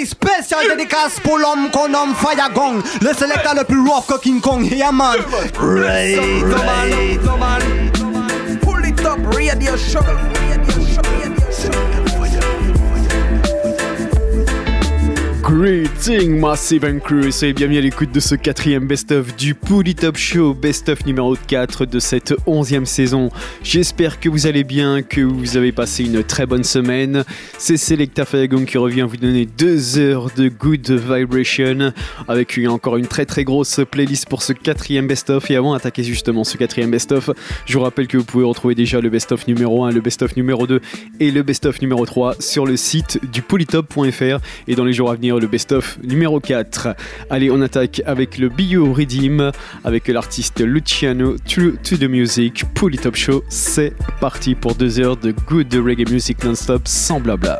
Hey, spécial dédicace pour l'homme qu'on nomme Fire Gong, le sélecteur le plus rough que King Kong. Yeah, man. Right, right. Pull it up, radio show. Radio show. Radio show. Greeting Massive and Crew, soyez bienvenue à l'écoute de ce quatrième best-of du Pouli Top Show, best-of numéro 4 de cette onzième saison. J'espère que vous allez bien, que vous avez passé une très bonne semaine. C'est Selecta Fayagon qui revient vous donner deux heures de good vibration avec encore une très très grosse playlist pour ce quatrième best-of. Et avant d'attaquer justement ce quatrième best-of, je vous rappelle que vous pouvez retrouver déjà le best-of numéro 1, le best-of numéro 2 et le best-of numéro 3 sur le site du polytop.fr et dans les jours à venir le best-of numéro 4. Allez, on attaque avec le Bio Redeem, avec l'artiste Luciano True to the Music. Pull Top Show, c'est parti pour deux heures de good reggae music non-stop sans blabla.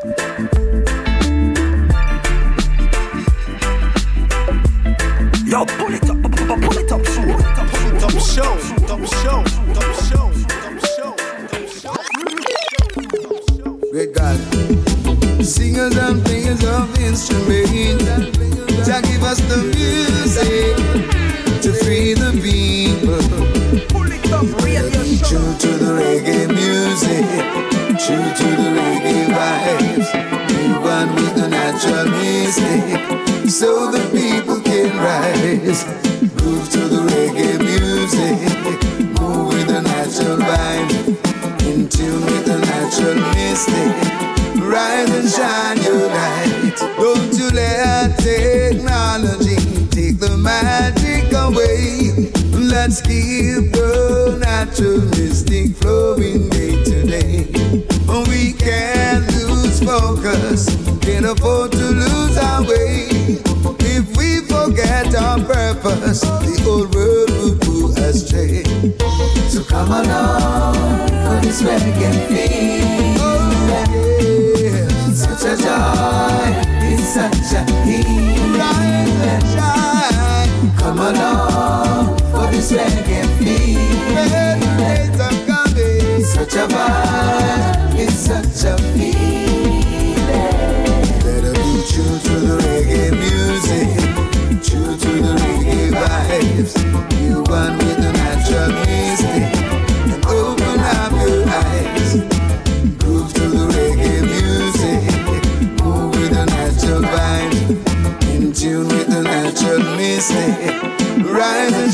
Singers and players of instruments, Jah give us the music to free the people. Pull it up, radio show. True to the reggae music, true to the reggae vibes. We one with the natural mystic, so the people can rise. Groove to the reggae music, move with the natural vibe, in tune with the natural mystic. Rise and shine your light. Don't you let technology take the magic away. Let's keep the natural mystic flowing day to day. We can't lose focus, can't afford to lose our way. If we forget our purpose, the old world will go astray. So come along for this reggae feel. Such a healing. Come along for this reggae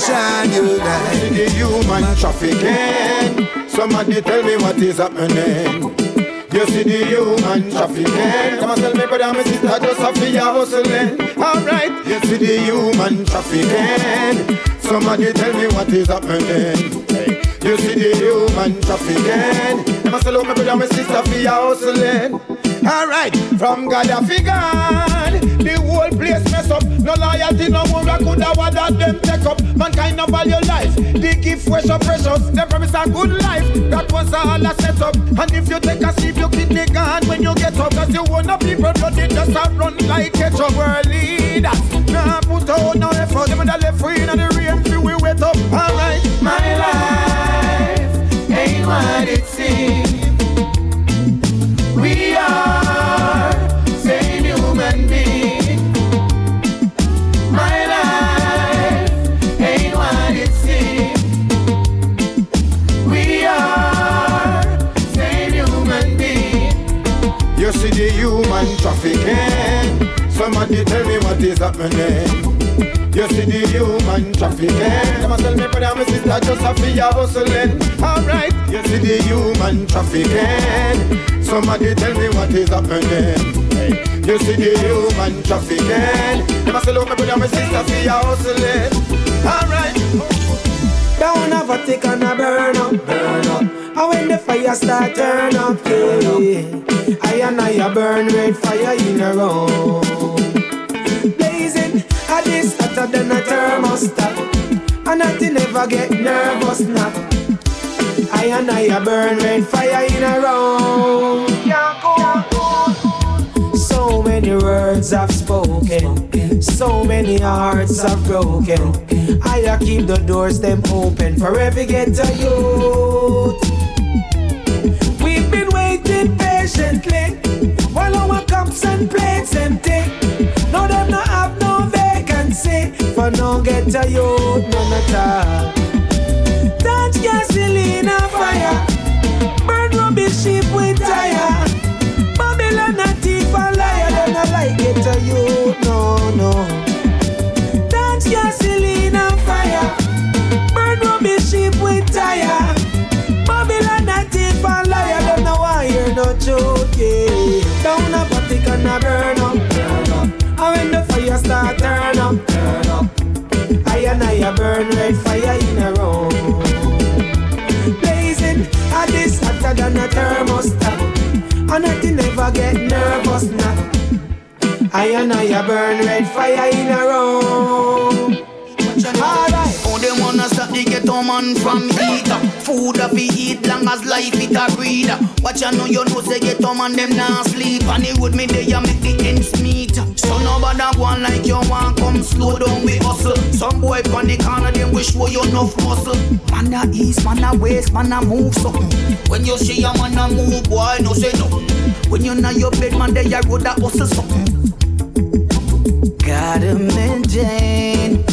shine your light. The human trafficking. Somebody tell me what is happening. You see the human trafficking. Come and tell me, brother, my sister, just a fear hustling. Alright, you see the human trafficking. Somebody tell me what is happening. You see the human trafficking. Come and tell me, brother, my sister, fear hustling. Alright, from God a figure, the whole place mess up. No loyalty, no more, I could have that them take up. Mankind no value life, the gift fresh or precious. They promise a good life, that was all I set up. And if you take a sip, your kidney gone when you get up. Cause you wanna people blood, it just a run like ketchup. World leaders, nah put out no effort. Them that left free in the rain, feel we wet up. Human being. My life ain't what it seems. Trafficking. Somebody tell me what is happening. You see the human trafficking. Come and tell me, brother, my sister, just a fear hustling. Alright, you see the human trafficking. Somebody tell me what is happening. Hey. You see the human trafficking. Come and tell me, brother, my sister, fear hustling. Alright. Don't have a tick and a burn up, burn up. And when the fire start turn up, yeah. I and I burn red fire in a room. Blazing, a this hotter than a thermostat. And nothing never get nervous now. I and I burn red fire in a row. So many words I've spoken, so many hearts I've broken. I keep the doors them open forever get ghetto youth. We've been waiting patiently while our cups and plates empty. No, them not have no vacancy for no ghetto youth, none at all. Gasoline and fire. Burn rubbish sheep with tire. Babylon a thief and liar. Them not like get a youth, no, no. Touch gasoline and fire. Burn rubbish sheep with tire. Babylon a thief and liar. Them no want hear no joke, yeah. Down a Vatican a burn up. And when the fire start turn up, turn up. I and I a burn red fire in a row. A thermostat. And nothing never get nervous now. I and I burn red fire in a row. They wanna stop the ghetto man from heat. Uh, food a fi eat long as life it a breed uh, Watch I know you know say ghetto man them nah sleep. On the road me they a make the ends meet. Uh, so nobody on like you want come slow down with hustle Some boy from the corner them wish for you enough muscle Man a east, man a west, man a move something When you see a man a move boy no say no. When you know your bed man they a road a hustle something Gotta maintain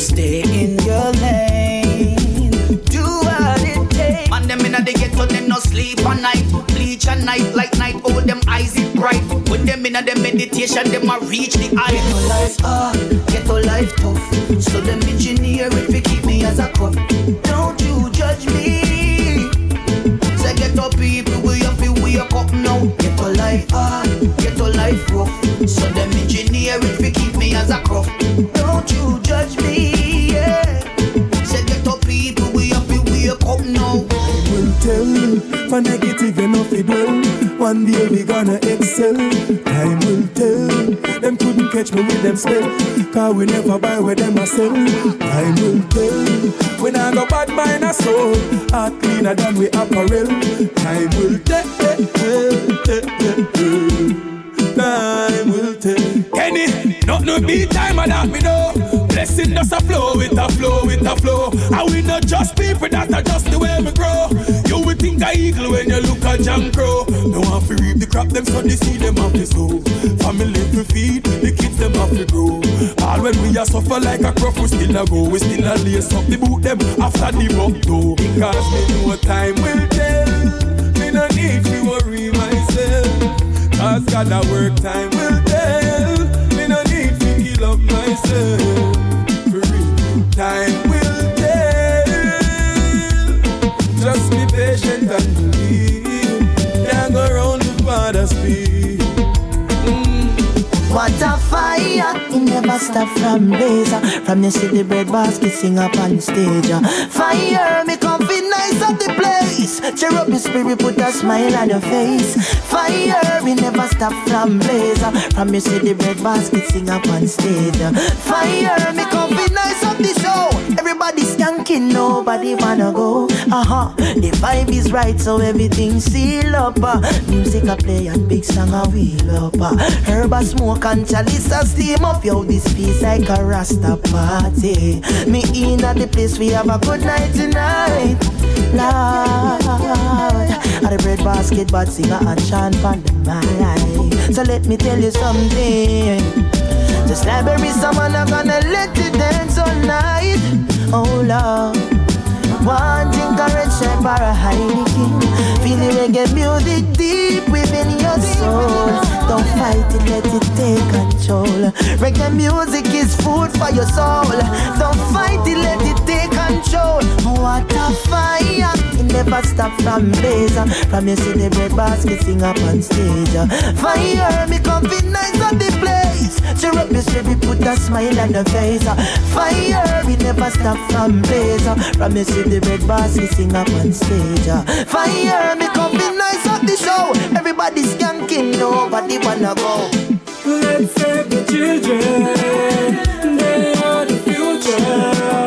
Stay in your lane. Do what it takes. Man, them inna the ghetto, them no sleep at night. Bleach at night, like night. Over them eyes it bright. When them inna the meditation, them a reach the eye. Ghetto life, ah, ghetto life tough. So them engineer it fi keep me as a cup. Don't you judge me. Say ghetto people, we have to wake up now. Ghetto life, ah, ghetto life rough. So them engineer it fi keep me as a crop. Don't you judge me, For negative enough it will. One day we gonna excel. Time will tell. Them couldn't catch me with them spell. Cause we never buy where them a sell. Time will tell. When I go bad mind a soul. Heart cleaner than we apparel. Time will tell. Time will tell. Kenny, not no beat time and that me know. Blessing does a flow with a flow with a flow. And we not just people that are just the way we grow. Think a eagle when you look at Jam Crow. No one fi reap the crop them so they see them have to sow. Family to feed, the kids them have to grow. All when we a suffer like a crop, we still a go. We still a lace up the boot them after the buck though. Because me know time will tell. Me no need to worry myself. Cause God a work time will tell. Me no need to kill up myself. Stop from blaze uh, From the bread basket sing up on stage. Fire, me come feel nice at the place Cheer up your spirit, put a smile on your face Fire, we never stop from blaze uh, From you city bread basket sing up on stage. Fire, me come feel nice at the show Everybody skanking, nobody wanna go. Uh-huh, the vibe is right so everything seal up. Uh. Music a play and big song a wheel up. Uh. Herb a smoke and chalice a steam up. Yo, this piece like a rasta party. Me in at the place we have a good night tonight. Lord At the bread basket but singer and chant on the mic. So let me tell you something. Just like berry someone I'm gonna let you dance all night Oh Lord one drink of red stripe or a Heineken. Feel the reggae music deep within your soul. Don't fight it, let it take control. Reggae music is food for your soul. Don't fight it, let it take control. What a fire It never stop from blazing From you see the bread basket sing up on stage. Fire, me come nice on the place. Cheer your spirit, put a smile on the face. Fire, we never stop from blazing From you see the bread basket sing up on stage. Fire, me come nice on the show. Everybody skanking, nobody wanna go Let's save the children. They are the future.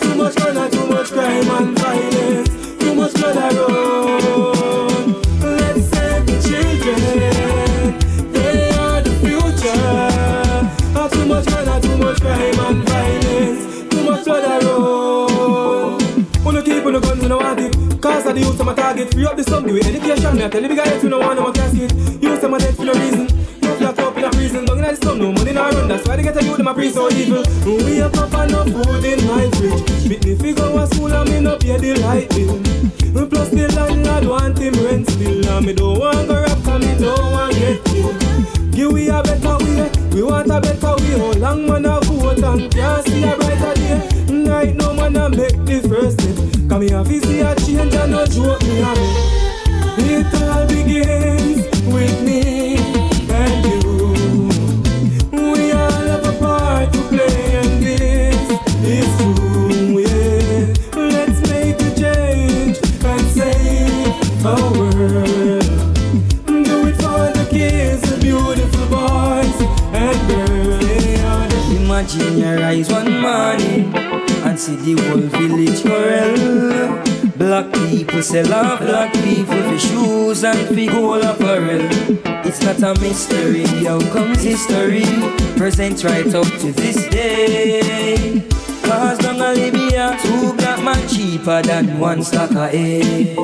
Too much murder, too much crime and violence. Too much blood around. Let's save the children. They are the future. Too much murder, too much crime and violence. Too much blood around. Wanna keep don't want. Cause of the youth, I'm a target. Free up the sum, give it education. Me I tell the big guys, we don't want no casket. Use them a dead for no reason. No flat up in a prison. in the slum, no money no run. That's why they get a youth them a pre so evil. We a cup and no food in my fridge. Fit me figure a school and me no pay the light bill. Plus the landlord want him rent still, and me don't want go rap and me don't want get killed. Give we a better way, we want a better way. How long man a vote and can't see a brighter day? Right now man a make the first step. Come here, see a and no joke me a make. It all begins with me and you. We all have a part to play and this is true, yeah. Let's make a change and save our world. Do it for the kids, the beautiful boys and girls. Imagine your eyes one morning and see the whole village quarrel. Black people sell off black people for shoes and for gold apparel. It's not a mystery, how comes history present right up to this day. Cause down in Libya, two black man cheaper than one stack of hay.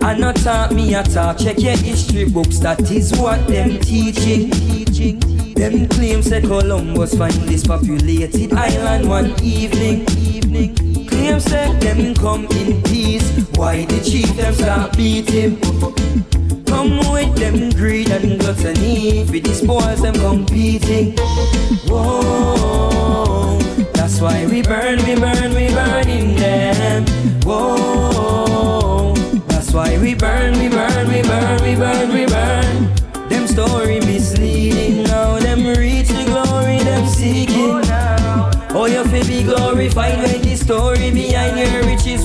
And not talk me a talk, check your history books, that is what them teaching. teaching. Them claims that Columbus find this populated island one evening. evening. Claims that them come in peace. Why the chief them start beat him? Come with them greed and gluttony. With these boys them competing. Whoa, that's why we burn, we burn, we burning them. Whoa, that's why we burn, we burn, we burn, we burn, we burn. Them story misleading now, them reach the glory, them seeking. Oh, oh your feel be glorified when the story behind your riches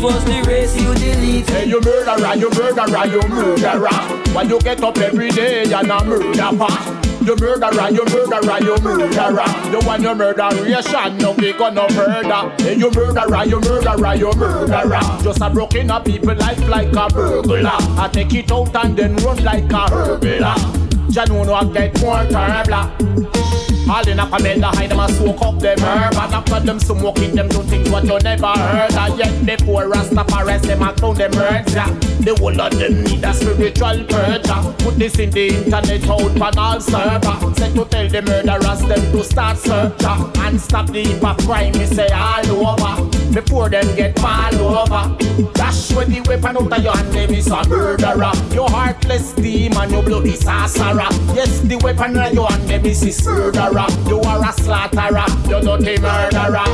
was the race you delete. Hey, you murderer, you murderer, you murderer. Why you get up every day and a murder pa? You murderer, you murderer, you murderer. You want your murderation, no we gonna murder. Hey, you murderer, you murderer, you murderer. Just a broken up people life like a burglar. I take it out and then run like a burglar. Januno I get more terrible. All in a comment behind them and soak up them herb. And after them smoking them do things what you never heard And yet the poor Rastafari them a clown them murder eh. The whole of them need a spiritual purger. Put this in the internet out on all server. Said to tell the murderers them to start search And stop the heap of crime me say all over. Before them get fall over. Dash with the weapon out of your hand them is a murderer. Your heartless demon, your bloody sorcerer Yes the weapon in your hand them is a murderer you are a slaughterer, you're not a murderer.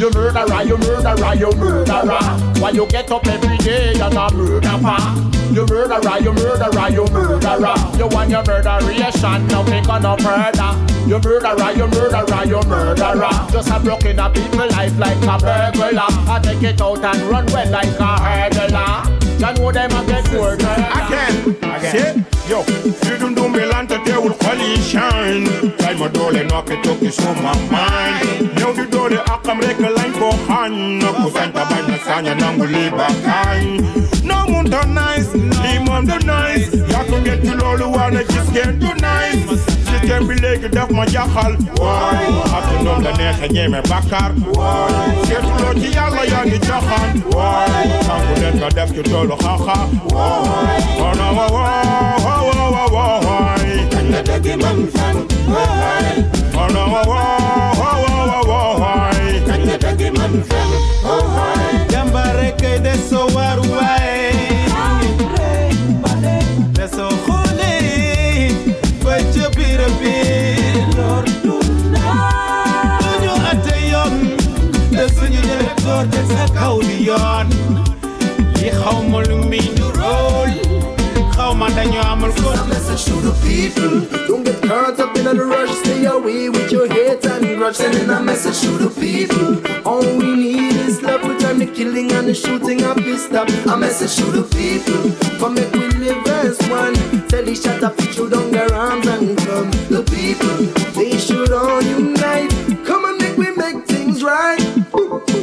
You murderer, you murderer, you murderer. Why you get up every day and a murderer? You murderer, you murderer, you murderer. You want your murderation, now we gonna murder. You murderer, you murderer, you murderer. Just a broken up people life like a burglar. I take it out and run well like a hurdler. You know them a get murdered. Again, again. Yo, Freedom du Milante te ul coalition Kay ma dole no ke toki suma mind. Ñew di dole akam rek lañ ko xañ Ku sañ ta bañ na saña nangu li ba kañ No mun do nice, li moom do nice. Yaa ko ngeen ci loolu wane gis ngeen do nice. Système bi léegi daf ma jaxal Waay, ak noom la neexe ñeme bakkar Waay, seetuloo ci yàlla yaa ngi jaxaan Waay, sangu leen nga def ci toolu xaxa Waay, oh no, oh, oh, oh, oh, oh, oh, Kañ la dëgg man fan. Oh no, oh, oh, oh, oh, oh, oh, Kañ la dëgg man fan. Jàmbaar rek kay des soo waar xaw ma dañu amul ko message to the people. Don't get caught up in the rush. Stay away with your hate and grudge. Sending a message to the people. All we need is love. We time the killing and the shooting up is stop. A message to the people. For make we live as one. Tell each other fit you down their arms and come. The people, they should all unite. Come and make we make things right.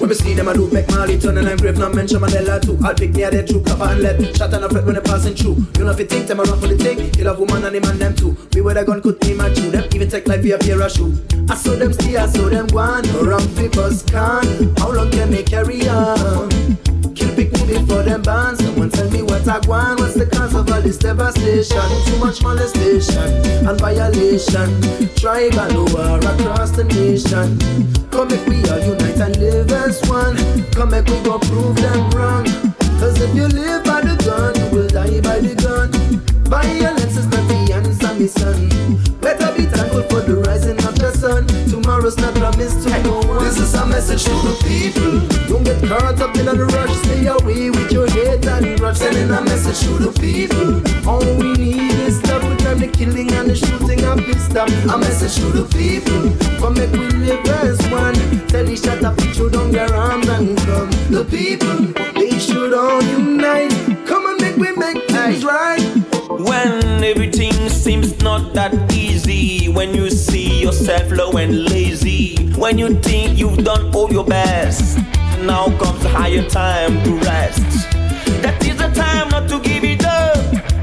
When we see them, I do make Marley turn and I'm brave, not mention Mandela too. I'll pick a dead true, cover and let. Shot and a fret when they passing through. You know if you think them, I run for the thing. Kill a woman and the man them too. Me with a gun could aim at you. Them even take life for a pair of shoe. I saw them stay, I saw them go on. No wrong because can. How long can they carry on? Kill pick me before them ban. Someone tell me want. What's the cause of all this devastation? Too much molestation and violation. Tribal war across the nation. Come make we all unite and live as one. Come make we go prove them wrong. Cause if you live by the gun, you will die by the gun. Violence is answer. Better be thankful for the rising of the sun. Tomorrow's not promised to no one. This is a message to the people. Don't get caught up in the rush. Stay away with your hate and grudge. Sending a message to the people. All we need is love. We time the killing and the shooting and peace stop. A message to the people. Come make we live as one. Tell each other put you down their arms and come. The people, they should all unite. Come and make we make things right. When everything seems not that easy, when you see yourself low and lazy, when you think you've done all your best, now comes the higher time to rest. That is the time not to give it up.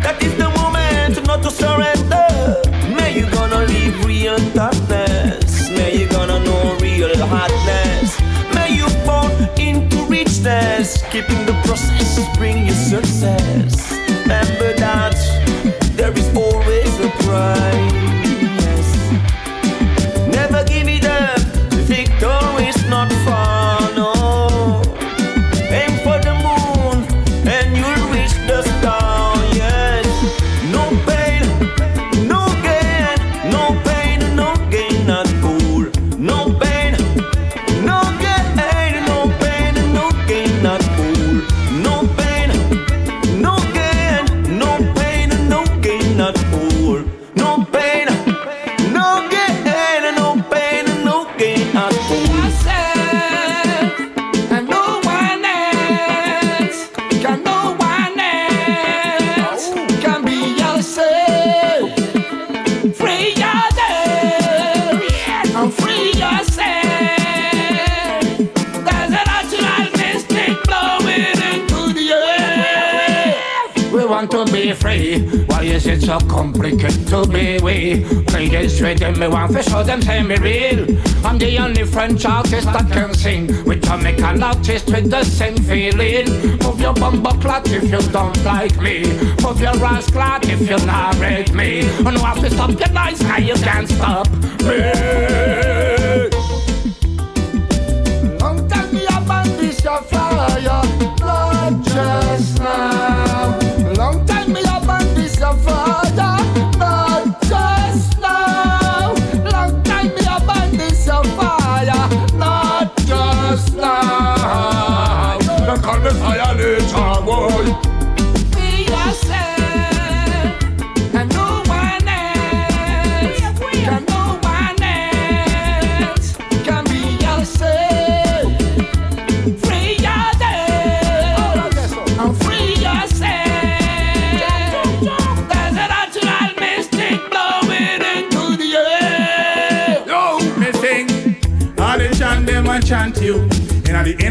That is the moment not to surrender. May you gonna live real toughness. May you gonna know real hardness. May you fall into richness. Keeping the process bring you success. Remember always free. Why is it so complicated to be we? Play this rhythm, me want to show them say me real. I'm the only French artist that can sing with Jamaican artist with the same feeling. Move your bumper clot if you don't like me. Move your ass clot if you not rate me. And you have to stop your noise, now you can't stop me. Long time me on this your fire, not just now.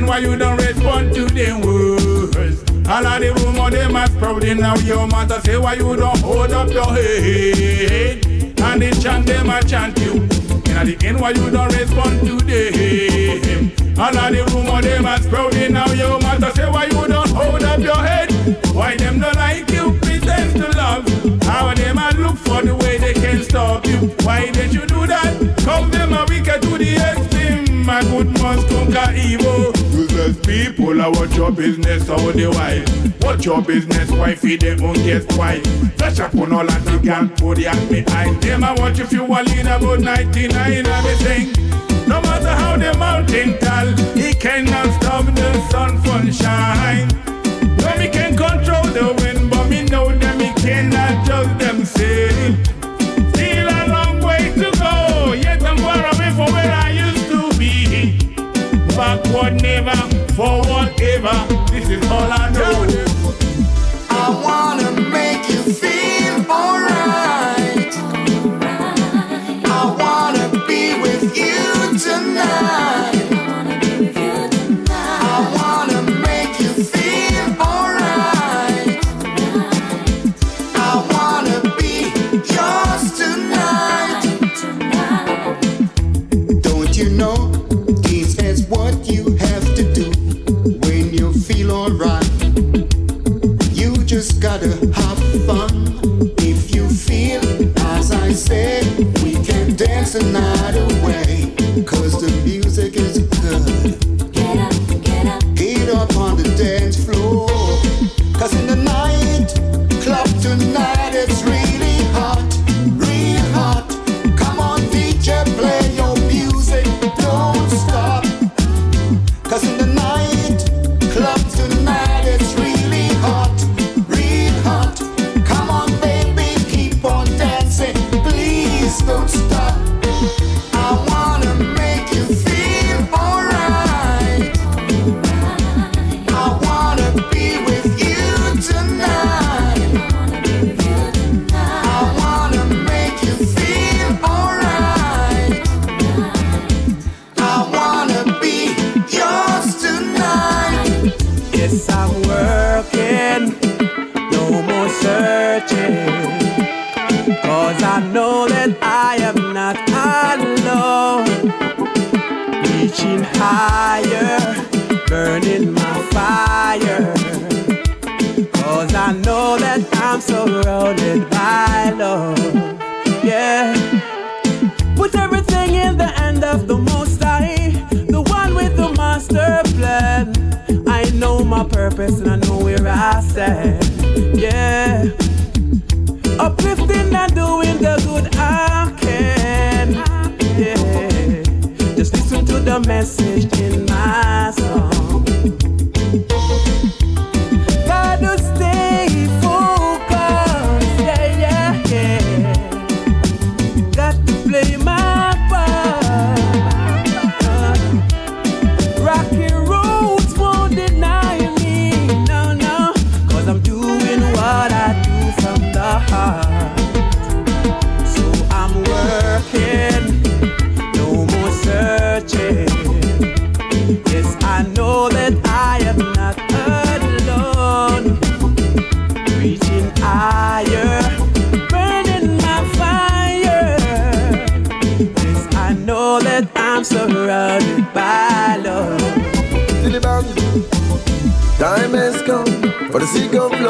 Why you don't respond to them words. All of the rumor them a sprouting now your mother say why you don't hold up your head. And the chant them a chant you. And at the end why you don't respond to them. All of the rumor them a sprouting now your mother say why you don't hold up your head. People, uh, I watch your business all the while. Watch your business, feed them on guess why. Flash up on all that they can put the me eye. Them I watch if you are lean about 99 and me sing. No matter how the mountain tall, he cannot stop the sun from shine.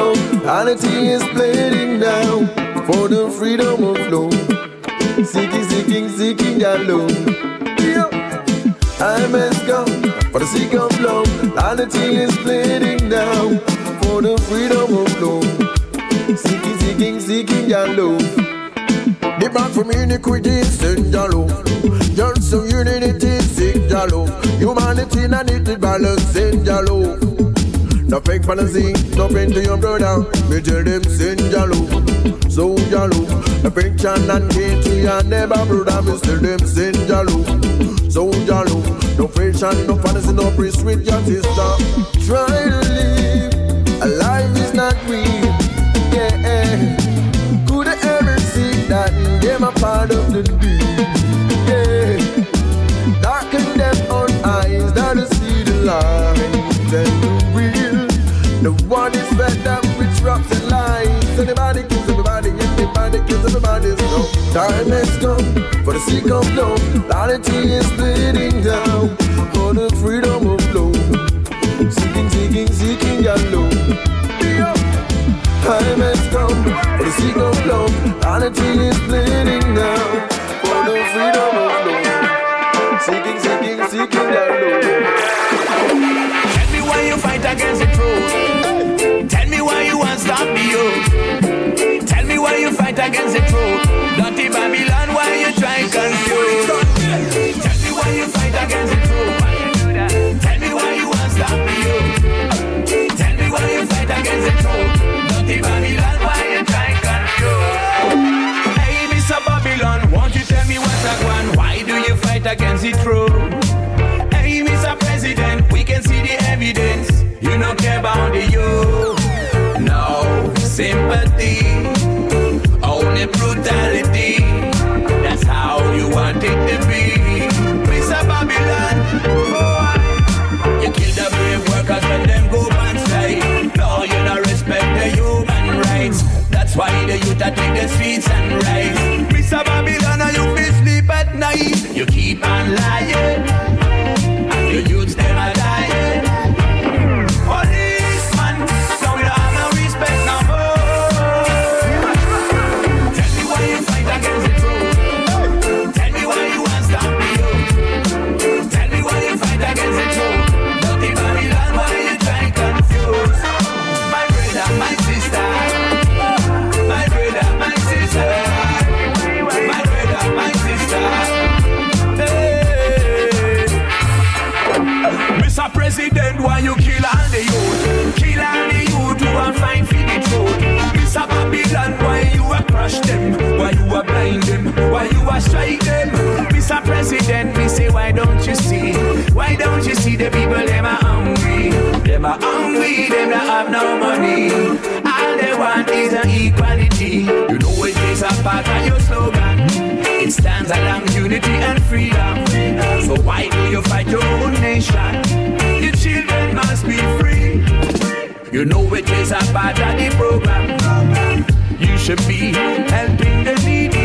Love. Humanity is bleeding now for the freedom of love. Seeking, seeking, seeking that love. Time has come for the seek of love. Humanity is bleeding now for the freedom of love. Seeking, seeking, seeking that love. The back from iniquity, send your love. Just some unity, your love. Humanity and it balance, send your love. No fake fantasy, no pain to your brother. Me tell them your love, so your love. Affection and hate to your neighbor brother. Me tell them your love, so love. No fashion, no fantasy, no priest with your sister. Try to live, a life is not real. Yeah, could I ever see that them a part of the deal? Yeah, darken them own eyes that see the light Anybody kills everybody, everybody kills everybody. So time has come for the sake of love. Humanity is bleeding down for the freedom of love. Seeking, seeking, seeking your love. Time has come for the sake of love. Humanity is bleeding against the truth. Dirty Babylon, why you try confuse? Tell me why you fight against the truth. Tell me why you want stop youth. Tell me why you fight against the truth. Dirty Babylon, why you try confuse? Hey, Mr. Babylon, won't you tell me what's one? Why do you fight against the truth? Hey, Mr. President, we can see the evidence. You don't care about the youth. No sympathy, brutality. That's how you want it to be. Mr. Babylon, you kill the brave workers when them go strike. No, you don't respect the human rights. That's why the youth are take the streets and rise. them? Why you are blind them? Why you are strike them? Mr. President, we say why don't you see? Why don't you see the people them are hungry? Them are hungry, them not have no money. All they want is an equality. You know it is a part of your slogan. It stands along unity and freedom. So why do you fight your own nation? Your children must be free. You know it is a part of the program. Should be. Helping the needy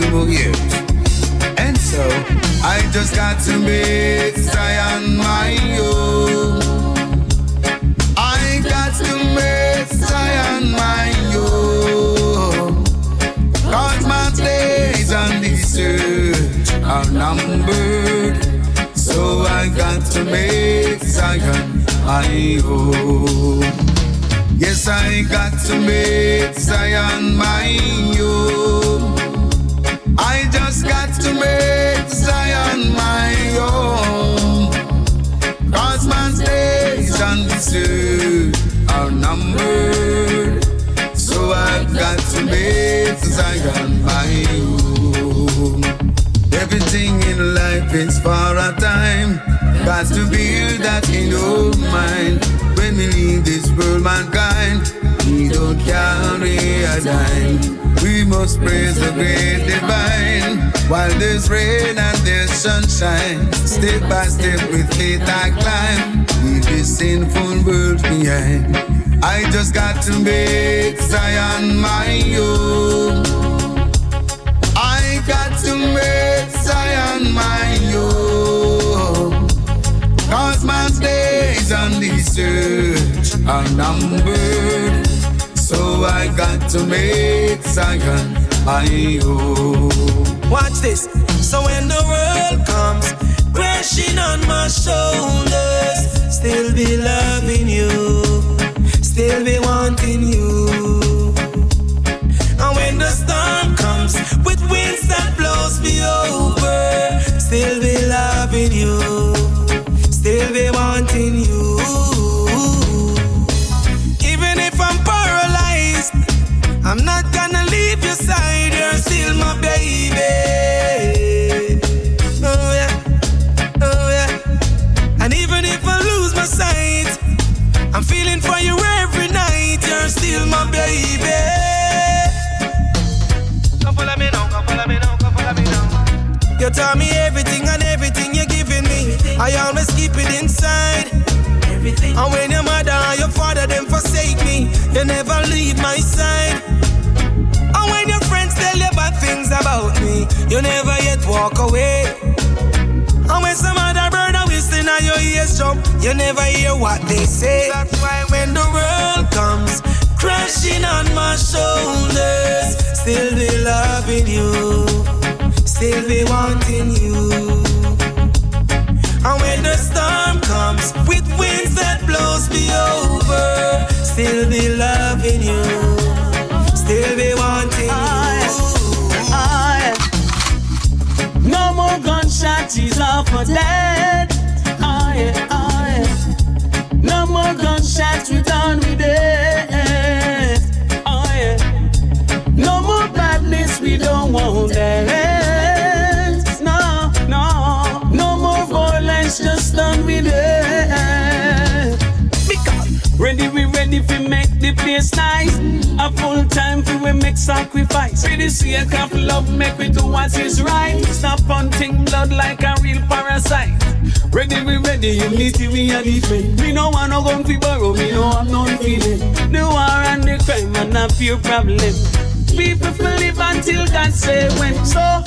few more years. And so, I just got to make Zion my own. I got to make Zion my own. Cause my days on this earth are numbered. So I got to make Zion my own. Yes, I got to make Zion my own. For a time. Got to build that in your mind. When we leave this world, mankind, we don't carry a dime. We must praise the great divine. While there's rain and there's sunshine, step by step with faith I climb. Leave this sinful world behind. I just got to make Zion my own. Numbered. So I got to make Zion my own. Watch this. So when the world comes crashing on my shoulders, still be loving you, still be wanting you. Tell me everything and everything you're giving me. I always keep it inside. Everything. And when your mother and your father them forsake me, you never leave my side. And when your friends tell you bad things about me, you never yet walk away. And when some other brother whistling at your ears jump, you never hear what they say. That's why when the world comes crashing on my shoulders, still be loving you, still be wanting you. And when the storm comes with winds that blows me over, still be loving you, still be wanting you. No more are for dead. Yeah, oh. No more gunshots, we done with it. Yeah. No more badness, we don't want that. Just done with it. Because ready, we ready for make the place nice. A full time for we make sacrifice. For the sake of love, make we do what is right. Stop hunting blood like a real parasite. Ready, we ready, unity we are defend. Me no want no gun fi borrow, me no have no feeling. The war and the crime and a few problem. People will live until God say when. So,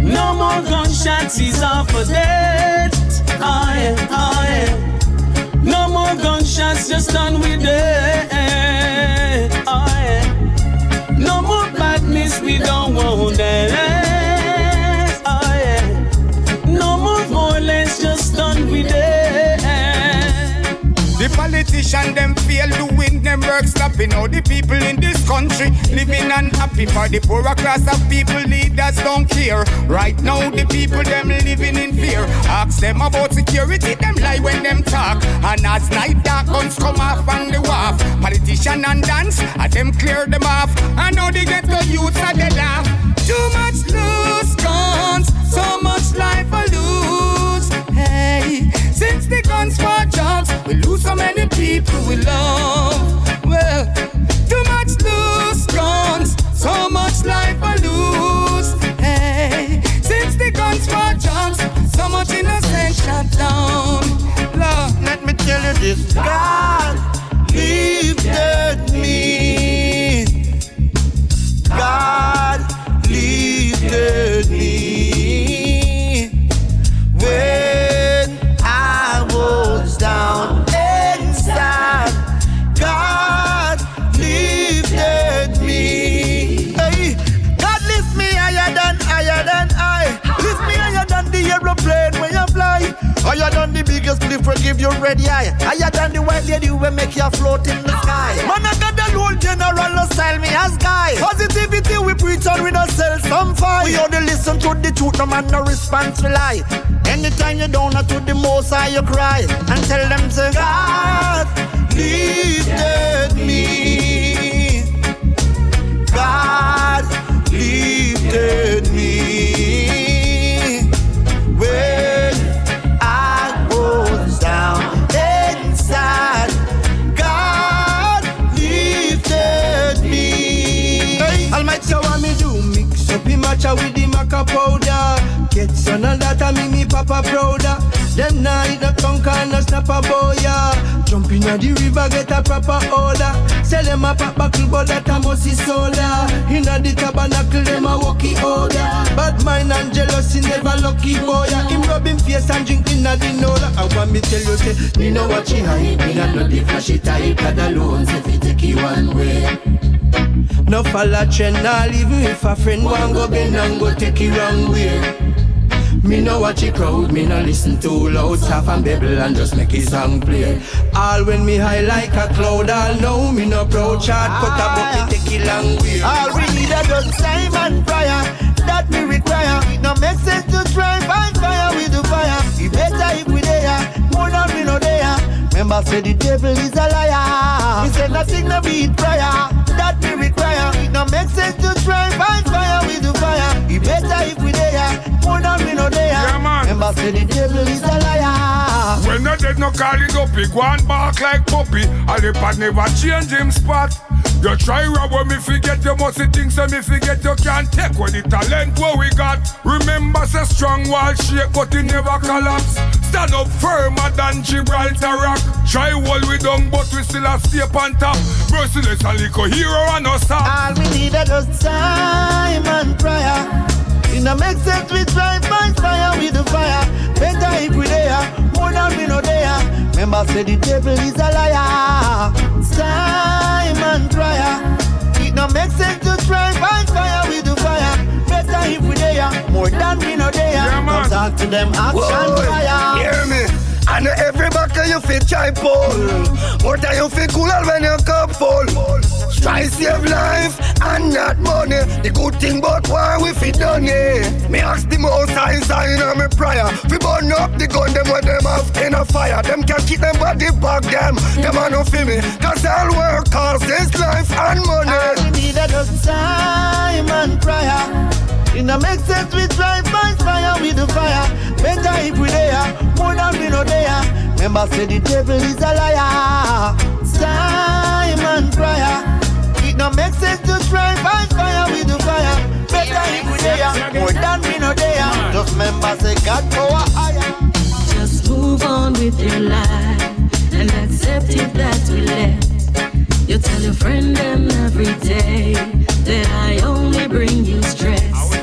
no more gunshots, is off for dead. Oh yeah. No more gunshots, just done with it. Yeah. No more badness, we don't want that. Yeah. No more violence, just done with it. Politician them fail win them work stopping all the people in this country. Living unhappy for the poorer class of people leaders don't care. Right now the people them living in fear. Ask them about security them lie when them talk. And as night dark guns come off on the wharf politician and dance and them clear them off. I know they get the youth and they laugh. Too much loose guns so much life since the guns for jobs we lose so many people we love. Well too much loose guns so much life I lose. Hey since the guns for jobs so much innocent shut down. Love let me tell you this. God lifted me. God lifted me Higher than the biggest cliff will give you red eye. Higher than the white lady will make you float in the sky. Man, I got the old general style me as guy. Positivity we preach and we don't sell some fight. We only listen to the truth, no man no response we lie. Anytime you down to the most high you cry and tell them say God lifted me. God lifted The matcha with the maca powder. Get some of that and make me papa prouder. Them night the tongue and snap a boya. Jump in the river, get a proper order. Sell them a pop buckle, but that a musty soda. Inna the tabernacle, them a walkie order. Bad mind and jealousy never lucky boy. Ah, him rubbing face and drinking a the nola. I want me tell you, say, me know what she ah, hype. Me not know the flashy type. God alone, say fi take you one way. No follow trend, nah even if a friend want go bend and go take it wrong way. Me no watch it crowd, me no listen too loud, stop and babble and just make his song play. All when me high like a cloud, all know me no proud chart, cut a bucket take it long way. All we need is just time and prayer that we require. It no sense to try find fire Remember say the devil is a liar. He said nothing no beat prayer that we require. It no make sense to try find fire with the fire. We better if we there, more than we no there. Remember say the devil is a liar. When the dead no call it up, he go and bark like puppy. And the pad never change him spot. You try rob when me forget you must things so me forget you can't take what the talent what we got. Remember say strong wall shake but it never collapse. Stand up firmer than Gibraltar rock. Try wall we down but we still a stay on top. Merciless and little hero and no stop. All we need is just time and prayer. It no make sense we try find fire with the fire. Better if we there, more than we no there. Remember say the devil is a liar. Time and prayer. It no make sense to try find fire with the fire. Better if we there, more than we no there. Come talk to them action fire. Hear me? I know every back you fit try pull. More time you feel cooler when your cup full. Try save life and not money. The good thing about why we fit done, yeah. Me ask the most high sign on me prayer. We burn up the gun, them when them have in a fire. Them can keep them body back, them. Them are no feel me. Cause all work costs this life and money. We need just time and prayer. It no make sense we drive by fire with the fire. Better if we there, more than we no there. Remember say the devil is a liar. Time and prayer. It no make sense to drive by fire with the fire. Better if we there, more than we no there. Just remember say God power higher. Just move on with your life and accept it that we left. You tell your friend them every day that I only bring you stress.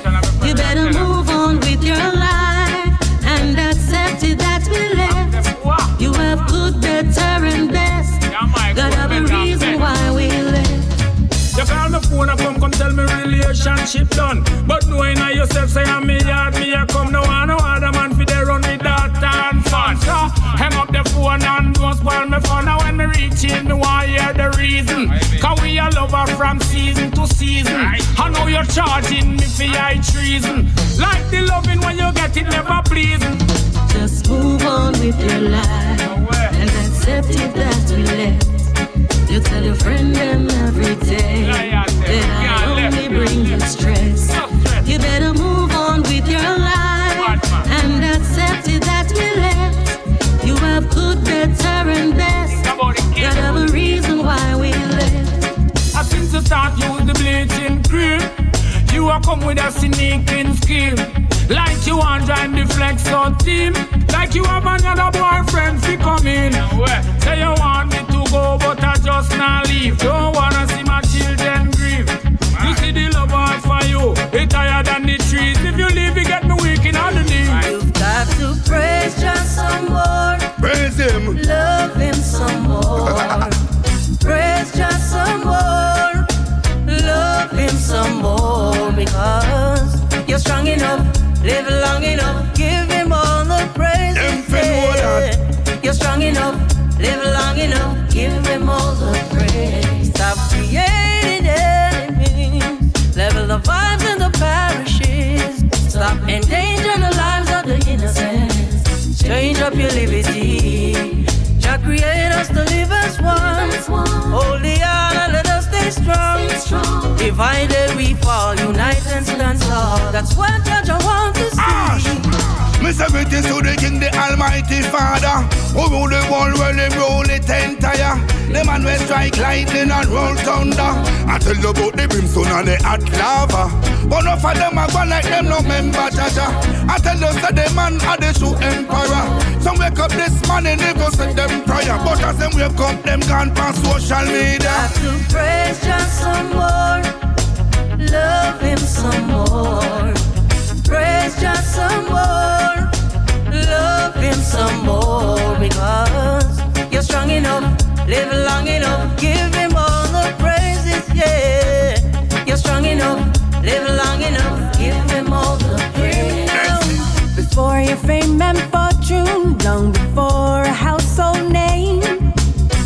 Better move on with your life and accept it that we left. You have good, better, and best. Got a reason why we left. You call my phone up, come, come tell me relationship done. But knowing now yourself say I'm me yard, me I come no one no other man and fun. Hang up the phone and don't spoil me fun. Now when me reach in, me want hear the reason. Cause we a lover from season to season. I know you're charging me for high treason. Like the loving when you get it never pleasing. Just move on with your life and accept it that we left. You tell your friend them every day that I only bring you stress. Better, and best. A reason why we left. I since the start use the bleaching cream. You are come with a sneaking scheme. Like you want join the flex on team. Like you have another boyfriend enough, live long enough, give him all the praise. Yeah. You're strong enough, live long enough, give him all the praise. Stop creating enemies, level the vibes in the parishes. Stop endangering the lives of the innocent. Change up your liberty. Jah create us to live as one. Hold the on and let us stay strong. Divided we fall, unite and stand tall. That's what Jah wants to see. Ah, Me say greetings to the King, the Almighty Father, who rule the world when him rule it entire. The man will strike lightning and roll thunder. I tell you about the brimstone and the hot lava. But no for them a go like them no member Jah Jah. I tell you say the man are the true emperor. Some wake up this morning they go set them prayer, but as them wake up them gone past social media. Got to praise just some more. Love him some more. Praise just some more. Love him some more because you're strong enough, live long enough, give him all the praises, yeah. You're strong enough, live long enough, give him all the praise. Before your fame and fortune, long before a household name.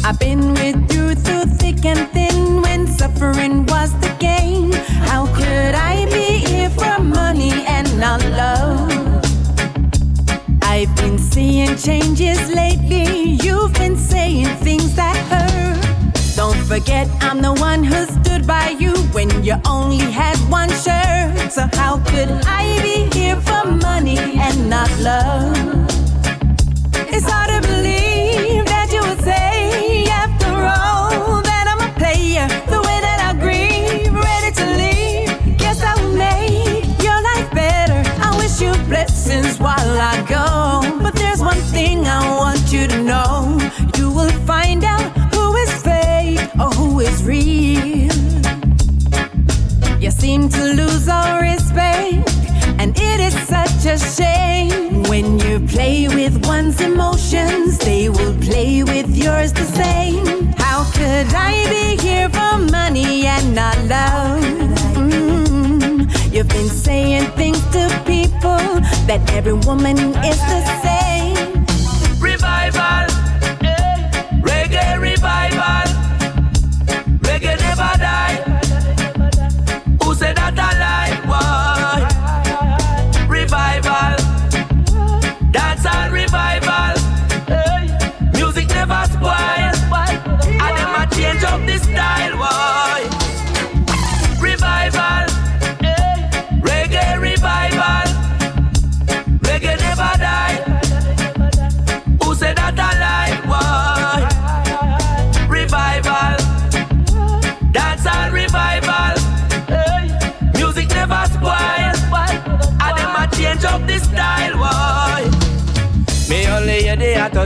I've been with you through thick and thin when suffering was the game. How could I be here for money and not love? I've been seeing changes lately. You've been saying things that hurt. Don't forget, I'm the one who stood by you when you only had one shirt. So, how could I be here for money and not love? It's hard to believe blessings while I go. But there's one thing I want you to know. You will find out who is fake or who is real. You seem to lose all respect, and it is such a shame. When you play with one's emotions, they will play with yours the same. How could I be here for money and not love? Mm, You've been saying things to people that every woman is the same.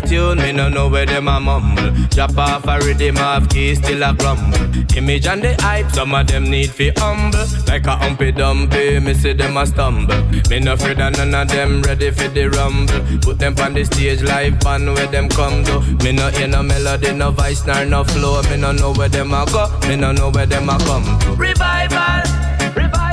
Tune, me no know where them a mumble. Drop off a rhythm of keys still a grumble. Image and the hype, some of them need fi humble. Like a humpy dumpy, me see them a stumble. Me no afraid of none of them ready for the rumble. Put them on the stage live band where them come to. Me no hear no melody, no voice, nor no flow. Me no know where them a go, me no know where them a come to. Revival, revival,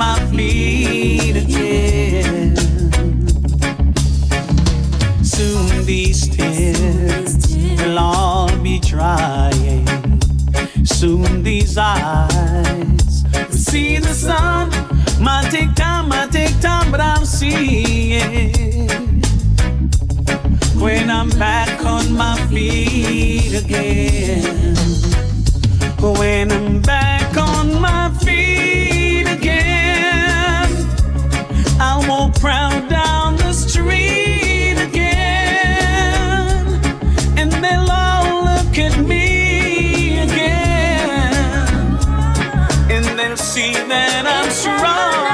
my feet again. Soon these tears will all be drying. Soon these eyes will see the sun. Might take time, might take time, but I'm seeing. When I'm back on my feet again. When I'm back on my feet Proud down the street again. And they'll all look at me again. And they'll see that I'm strong.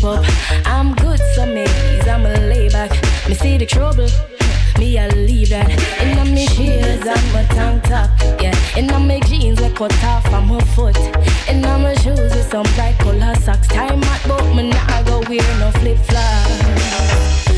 Keep up. I'm good, some days I'm a lay back. Me see the trouble, me I leave that. In a me and my tank top, yeah. In a me jeans we cut off from her foot. In a my shoes with some bright color socks. Time out, but me not go wear no flip flops.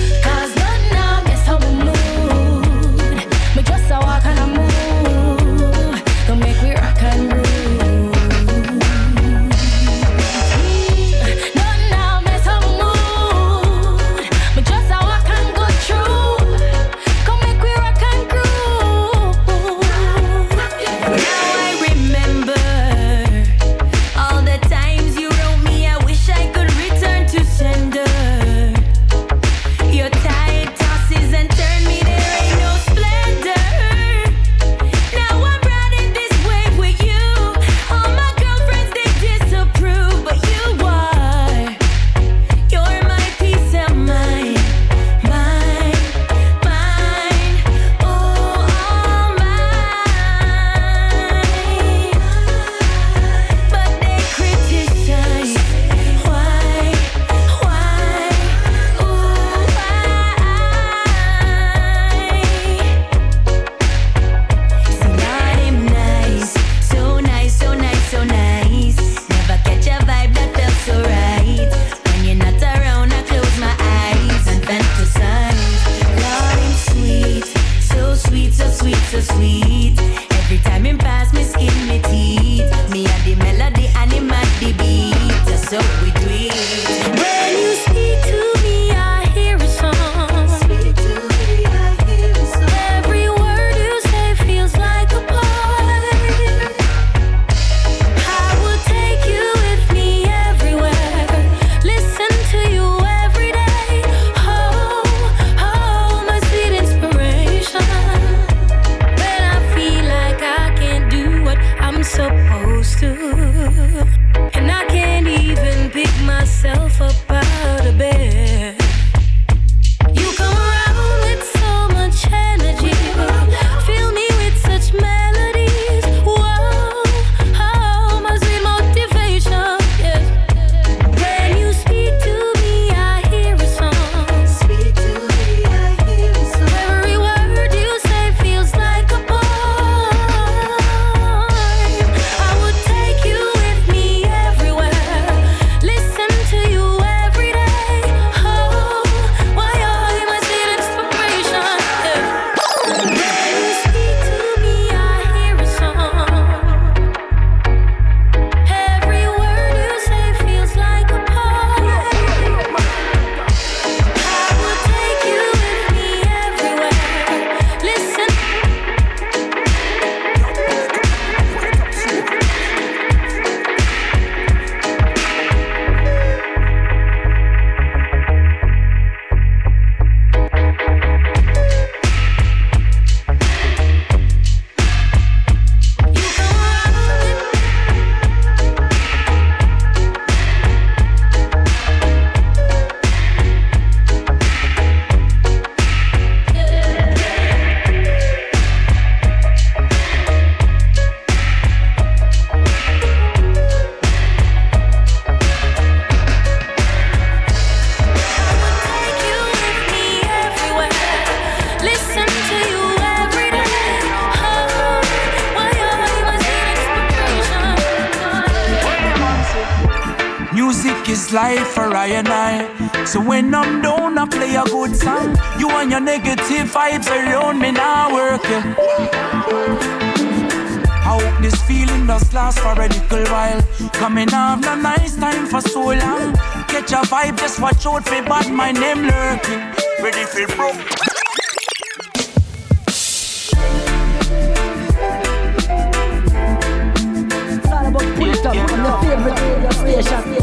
Is life for I and I. So when I'm down, I play a good song. You and your negative vibes around me now working. I hope this feeling does last for a little while. Coming off a nice time for so long. Catch a vibe, just watch out for bad my name lurking. Ready for broke. Yo,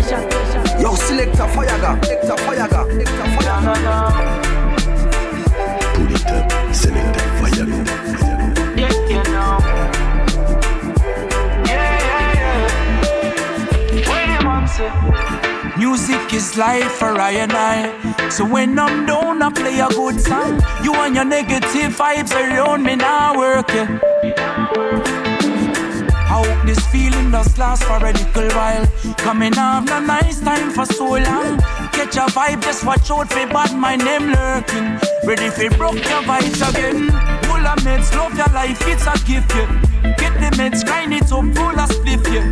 selector Fayaga, selector Fayaga, selector Fayaga. Pull it up, selector Fayaga. Yeah, you know. Yeah, yeah, yeah. Wait a minute. Music is life for I and I. So when I'm down, I play a good song. You and your negative vibes around me now working. I hope this feeling does last for a little while. Coming off a nice time for so long. Catch a vibe, just watch out for bad my name lurking. Ready for broke your vibes again. Full of meds, love your life, it's a gift, yeah. Get the meds, grind it up, full of spliff, yeah.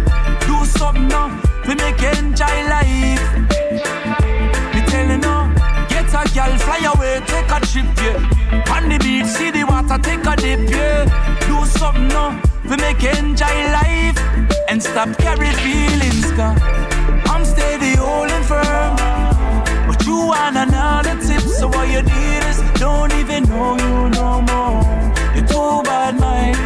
Do something now, we make enjoy life. Me telling you, get a girl, fly away, take a trip, yeah. On the beach, see the water, take a dip, yeah. Do something now, we make enjoy life. And stop carry feelings, cause I'm steady, holding firm. But you want another tip, so what you need is don't even know you no more. You're too bad, mind.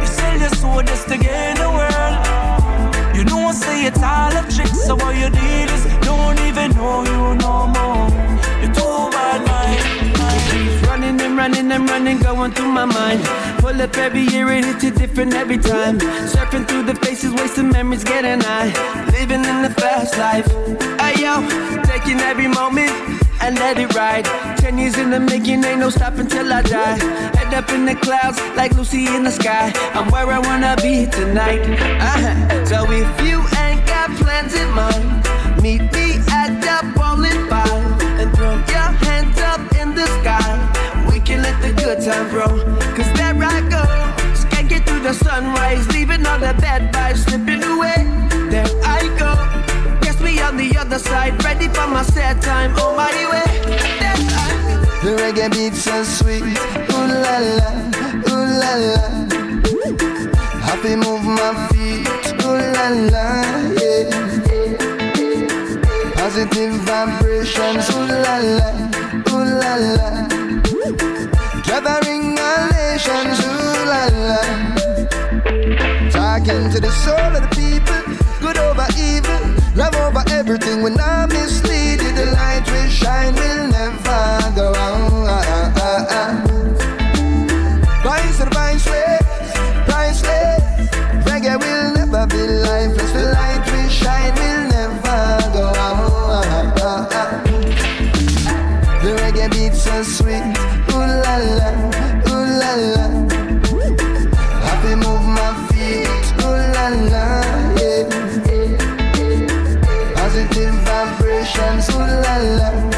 You sell your soul just to gain the world. You know, say it's all a trick, so what you did is don't even know you no more. Running and running going through my mind. Pull up every year, it hits it different every time. Surfing through the faces, wasting memories, getting high. Living in the fast life. Hey yo, taking every moment and let it ride. Ten years in the making, ain't no stopping till I die. Head up in the clouds, like Lucy in the sky. I'm where I wanna be tonight. Uh-huh. So if you ain't got plans in mind, meet me at the bowling five and throw your hands up in the sky. Let the good time roll, cause there I go. Skank it through the sunrise, leaving all the bad vibes slipping away. There I go. Guess me on the other side, ready for my sad time oh, on my way. The reggae beat so sweet, ooh la la, ooh la la. Happy move my feet, ooh la la, yeah. Positive vibrations, ooh la la, ooh la la. Gathering all nations, ooh la la. Talking to the soul of the people, good over evil, love over everything. When I'm misleaded, the light will shine, will vibrations, ooh la la,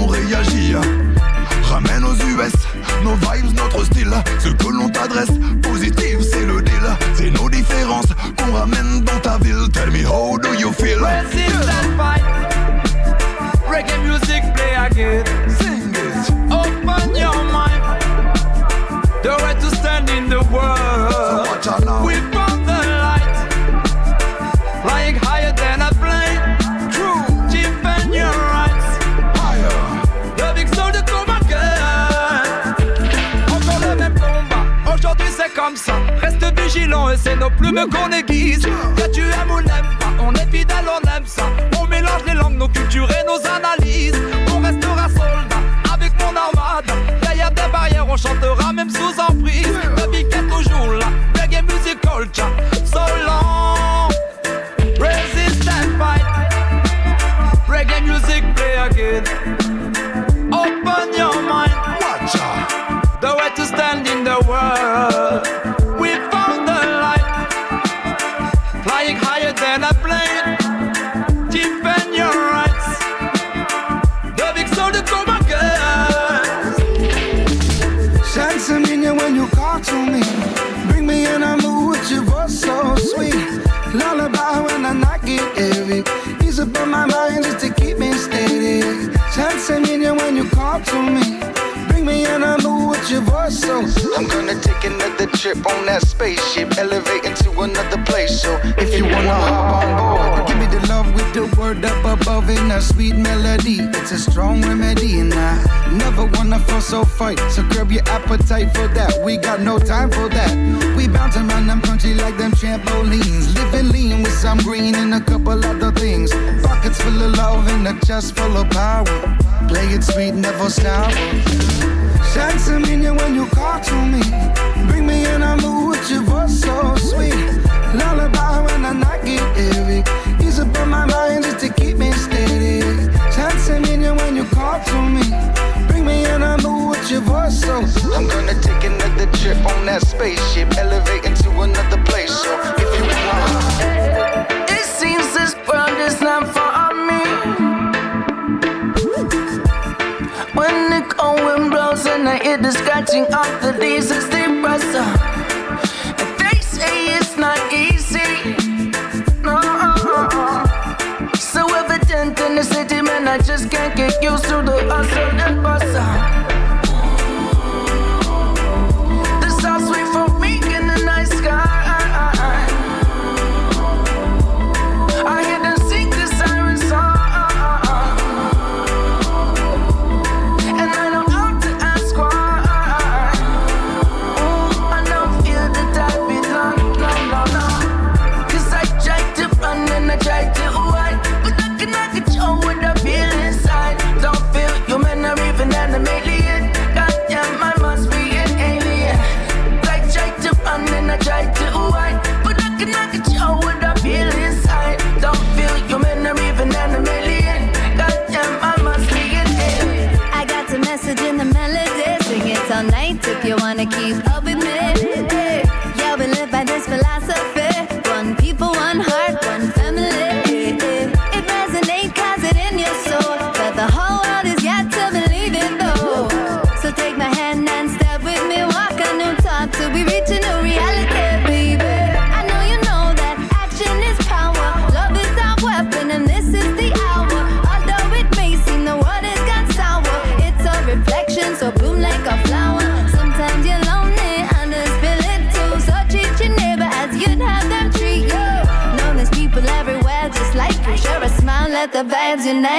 on réagit. Ramène aux US nos vibes, notre style. Ce que l'on t'adresse, me qu'on aiguise. So. I'm gonna take another trip on that spaceship, elevating to another place. So if you wanna hop on board, Give me the love with the word up above in a sweet melody. It's a strong remedy, and I never wanna fuss or fight. So curb your appetite for that. We got no time for that. We bounce around them country like them trampolines. Living lean with some green and a couple other things. Pockets full of love and a chest full of power. Play it sweet, never sour. Chance in you when you call to me. Bring me in a mood with your voice so sweet. Lullaby when I knock it heavy. Ease up on my mind just to keep me steady. Chance in you when you call to me. Bring me in a mood with your voice so. I'm gonna take another trip on that spaceship, elevating I hear the leaves, it's depressor. And they say it's not easy. No. So evident in the city, man, I just can't get used to the hustle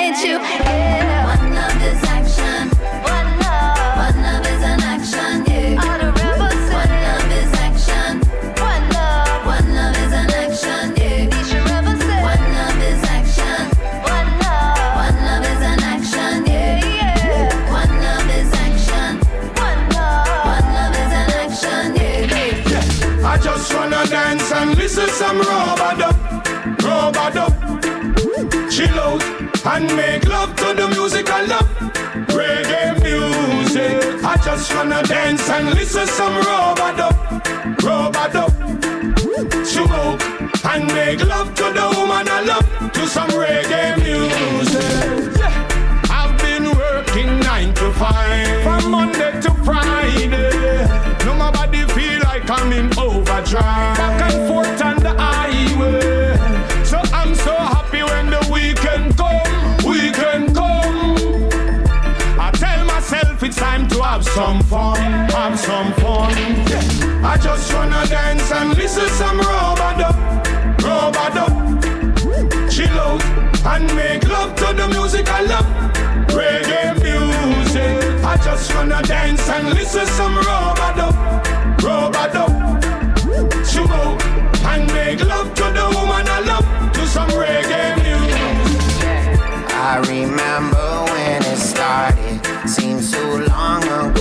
vibes unite you. Yeah. One love is action. One love. One love is an action. Yeah. All the rebels. One love is action. One love. One love is an action. Yeah. Each rebel say. One love is action. One love. One love is an action. Yeah, yeah. One love is action. One love. One love is an action. Yeah, yeah. I just wanna dance and listen some rub-a-dub, just wanna dance and listen some rub-a-dub, rub-a-dub. Smoke and make love to the woman I love. To some reggae music. I've been working nine to five from Monday to Friday. No, my body feel like I'm in overdrive. Back and forth on the highway. Some fun. Have some fun. Yeah. I just wanna dance and listen some rub-a-dub, rub-a-dub. Chill out and make love to the music I love. Reggae music. I just wanna dance and listen some rub-a-dub, rub-a-dub. out and make love to the woman I love. To some reggae music. I remember when it started. Seems so long ago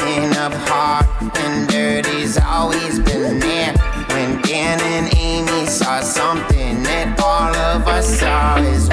coming up hard. And dirty's always been there. When Dan and Amy saw something that all of us saw as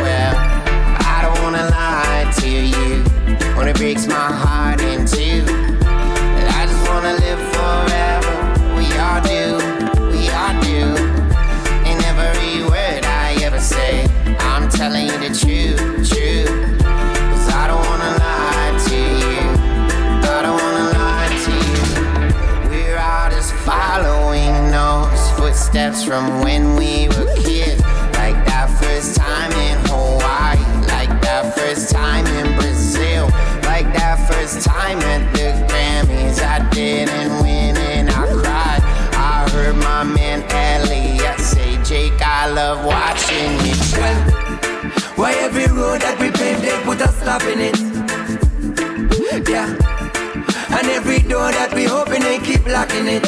ignition. Why every road that we pave, they put a stop in it. Yeah. And every door that we open, they keep locking it.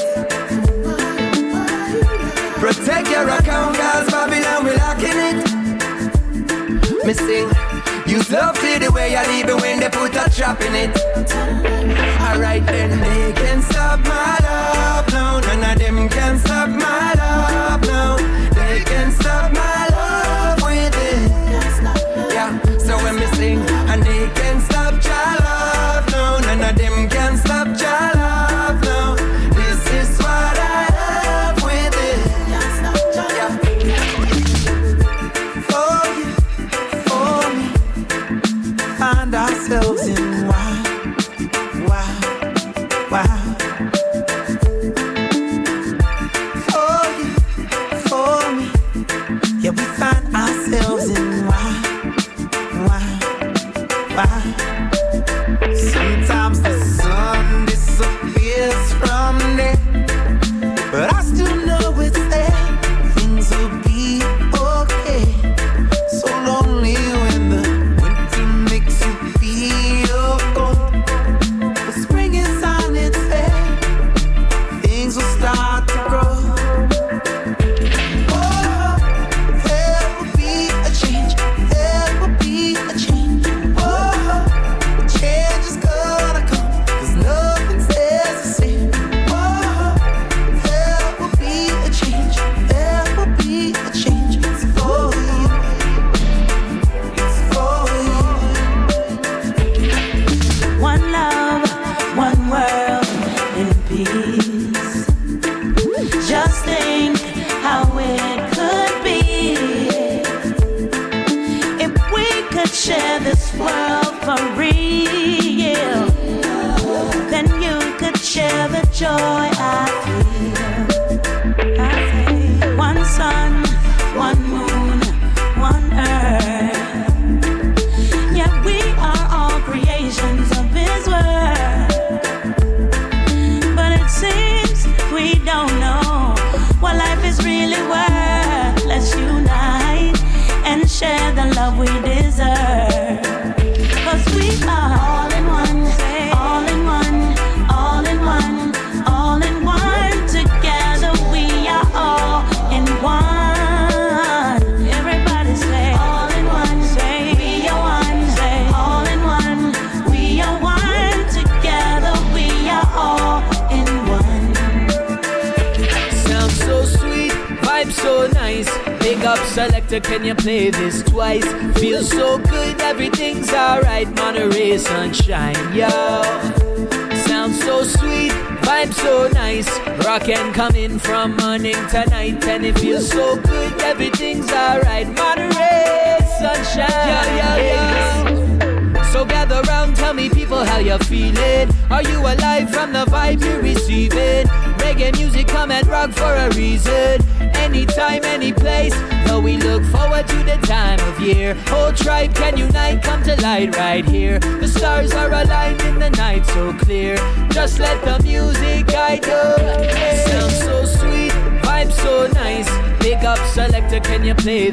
Protect your account, girls, Babylon, we locking it. Missing. use love to the way you leave it when they put a trap in it. Alright then, they can stop my love. No, none of them can stop my love.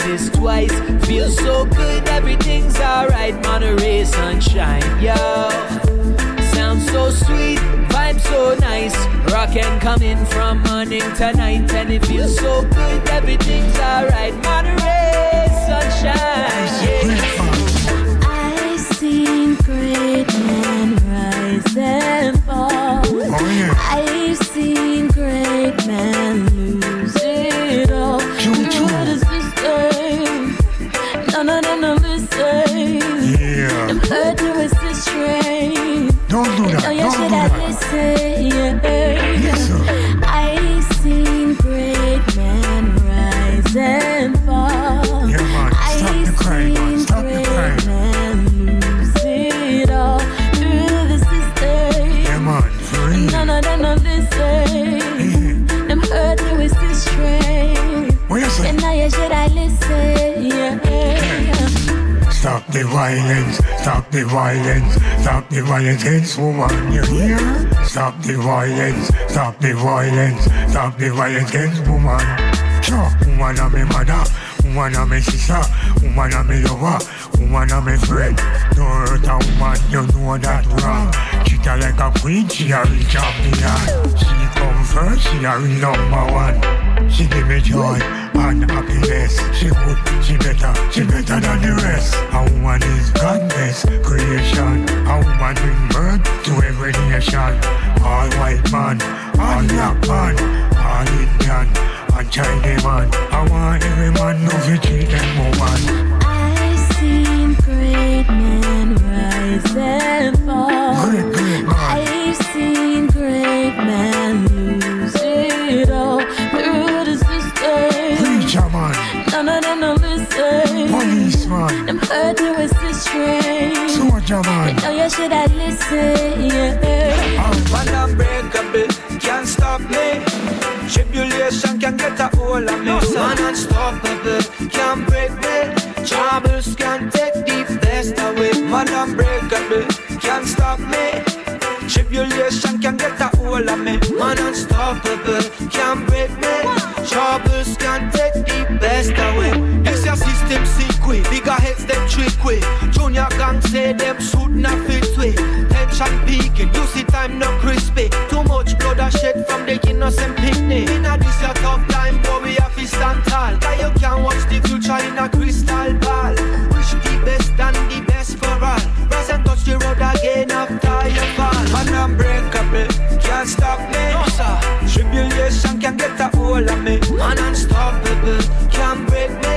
this twice. Feel so good, everything's alright. Monterey sunshine, yo. Sounds so sweet, vibe so nice. Rockin' coming from morning to night, and it feels so good, everything's alright. Monterey sunshine, yeah. I've seen great men rise and fall. Oh, yeah. I they say, yeah. The violence, stop the violence woman. You hear? Stop the violence, stop the violence, stop the violence woman. Sure, woman are my mother, woman are my sister, woman are my lover, woman are my friend. Don't hurt a woman, you know that wrong. Treat her like a queen, she a real champion. She come first, she a real number one. She give me joy and happiness. She good, she better, she better than the rest. A woman is God's creation. A woman bring birth to every nation. All white man, all black man, all Indian, and Chinese man. I want every man know to treat them woman. I've seen great men rise and fall. Great, great man. I've seen great men policeman, Them hurt you is the strange. soldier man. Know you should have listened. Yeah. Man unbreakable, can't stop me. Tribulation can get a hold of me. Man unstoppable, can't break me. Troubles can take the best away. Man unbreakable, can't stop me. Tribulation can get a hold of me. Man unstoppable, can't break me. Troubles can take the best away. Your system secret, bigger heads them trick way. Junior gang say them suit not fit way. Tension peaking, you see time no crispy. Too much blood a shed from the innocent picnic. Inna this your tough time, boy we have to stand tall. Cause you can watch the future in a crystal ball. Wish the best and the best for all. Rise and touch the road again after you fall. Man unbreakable, can't stop me. No sir. Tribulation can get a hold of me. Man unstoppable, can't break me.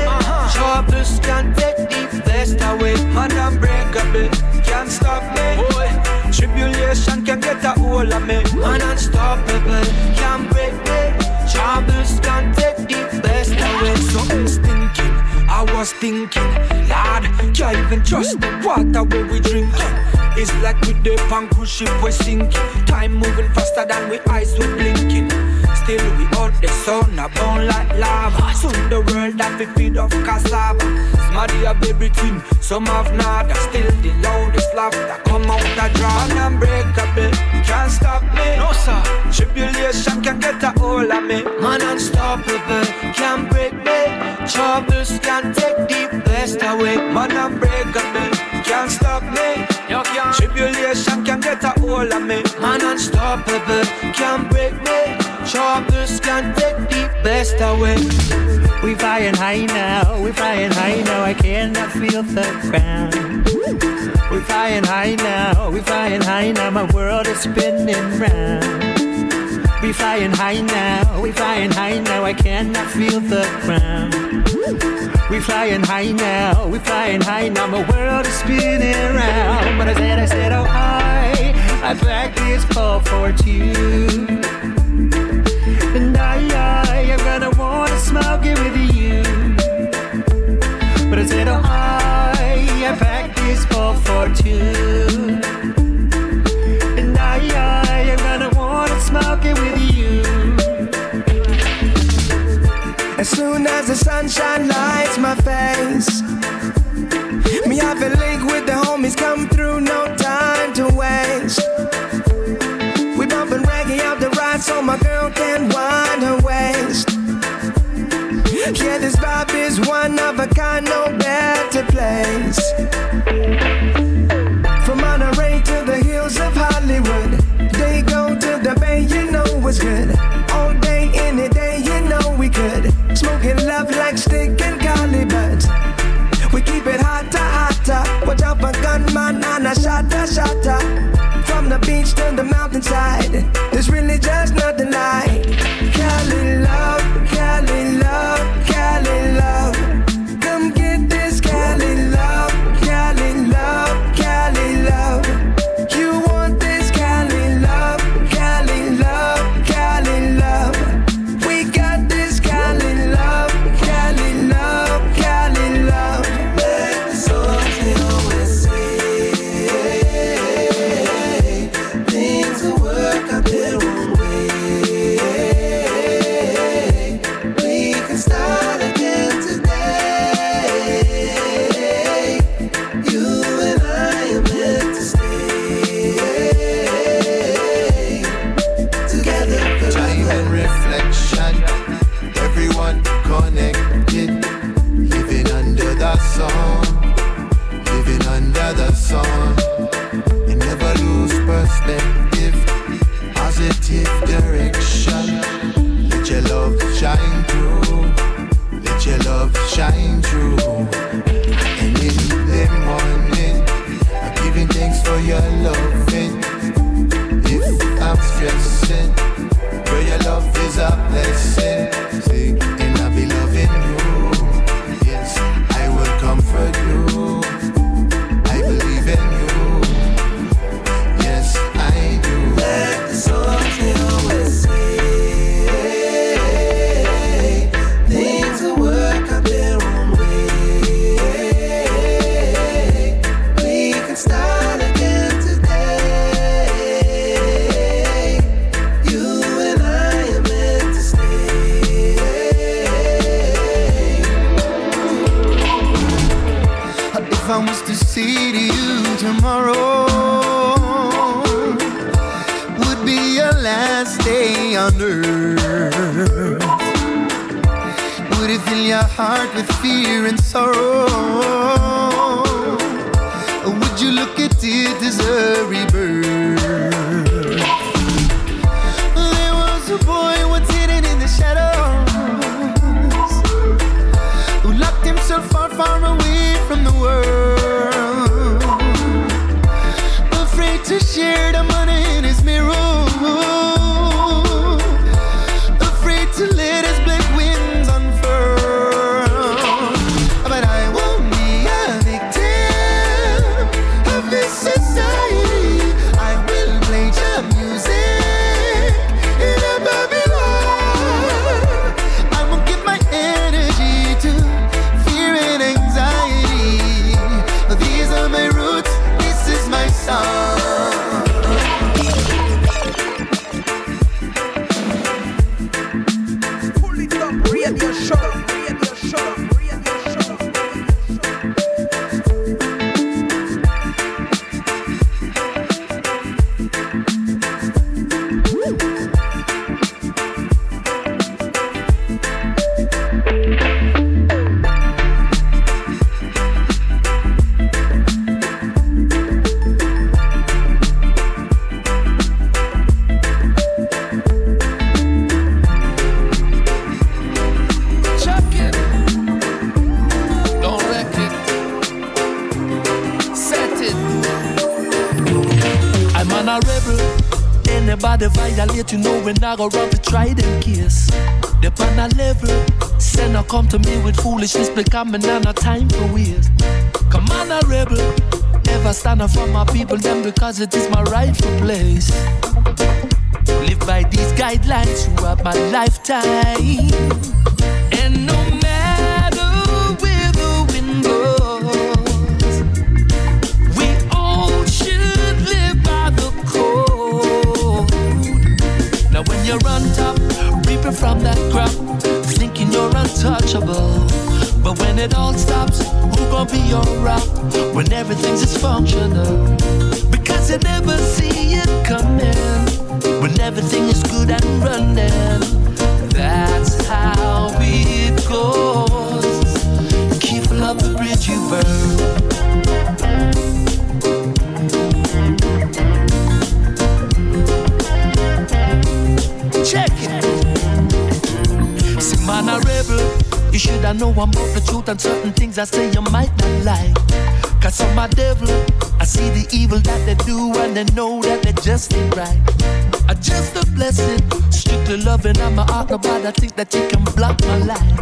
Troubles er can take the best away. Man unbreakable, can't stop me. Boy. Tribulation can get a hold of me. Man unstoppable, er can't break er me. Troubles can't take the best away. Something's thinking. I was thinking, Lord, can't even trust the water where we drinking. It's like we dip on cruise ship, we're sinking. Time moving faster than we eyes we blinking. Still we out the sun, a burn like lava. Soon the world that we feed off cassava. Smarty have everything, some have nada. Still the loudest laughter come out the drum. And unbreakable, can't stop me. No sir, tribulation can get a hold of me. Man unstoppable, can't break me. Troubles can take the best away. Man unbreakable, can't stop me. Tribulation can get a hold of me. Man unstoppable, can't break me. Troubles can take the best away. We flying high now, we flying high now, I cannot feel the ground. We flying high now, we flying high now, my world is spinning round. We flying high now, we flying high now, I cannot feel the ground. We flying high now, we flying high now, my world is spinning round. But I said, I said, oh I, I back this ball for two. It with you. But I said, oh, I, I packed this ball for two. And I, I, I'm gonna wanna smoke it with you. As soon as the sunshine lights my face, me have a link with the homies come through, no time to waste. We bumping reggae out the ride so my girl can wind her waist. Yeah, this vibe is one of a kind, no better place. From Monterey to the hills of Hollywood, they go to the bay, you know it's good. All day, any day, you know we could. Smoking love like stick and golly buds. We keep it hotter, hotter. Watch out for gunman and a shatter, shatter. From the beach to the mountainside, there's really just nothing like with fear and sorrow? Or would you look at it as a rebirth? I go run to try them case. They on a level. Say no come to me with foolishness, becoming on a time for waste. Come on a rebel. Never stand up for my people, them because it is my rightful place. Live by these guidelines throughout my lifetime. It all stops, who gonna be your rock when everything's dysfunctional? Because you never see it coming when everything is good and running. That's how it goes. Careful of the bridge you burn. Check it. See, man, a rebel. You should have know I'm and certain things I say you might not like. Cause I'm a devil. I see the evil that they do and they know that they just ain't right. I just a blessing, strictly loving. I'm a heart, nobody I think that you can block my life.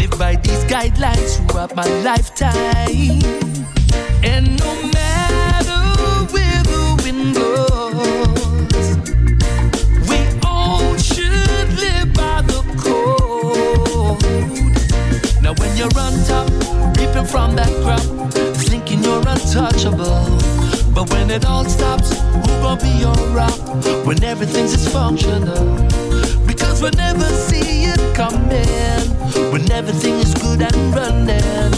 Live by these guidelines throughout my lifetime. And no from that crop, thinking you're untouchable. But when it all stops, who gonna be your rock when everything's dysfunctional? Because we never see it coming when everything is good and running.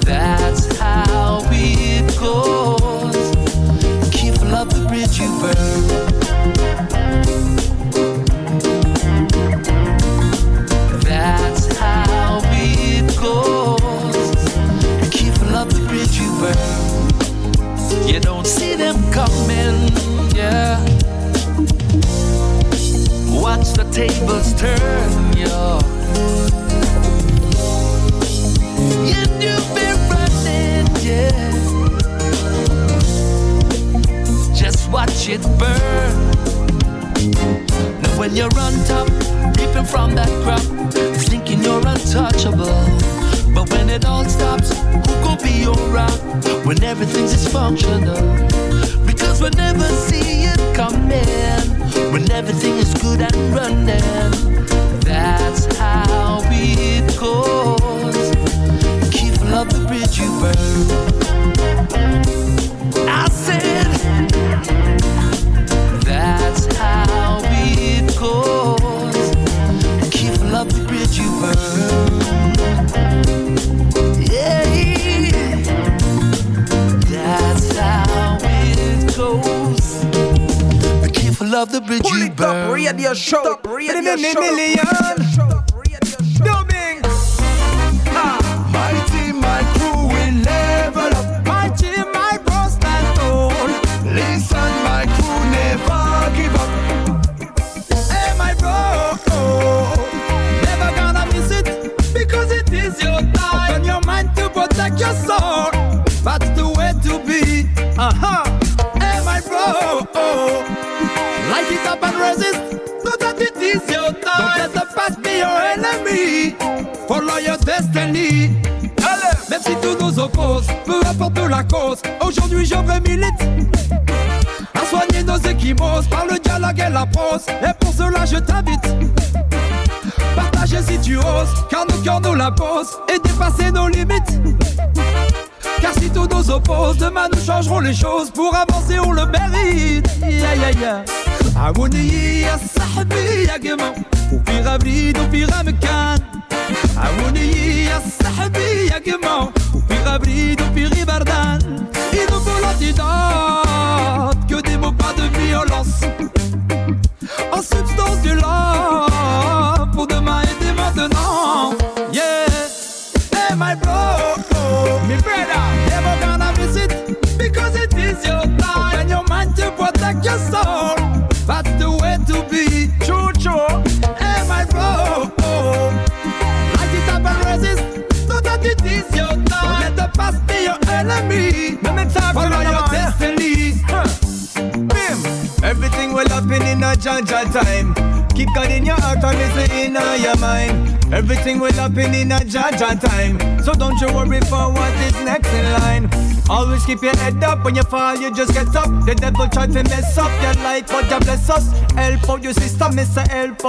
That's how it goes.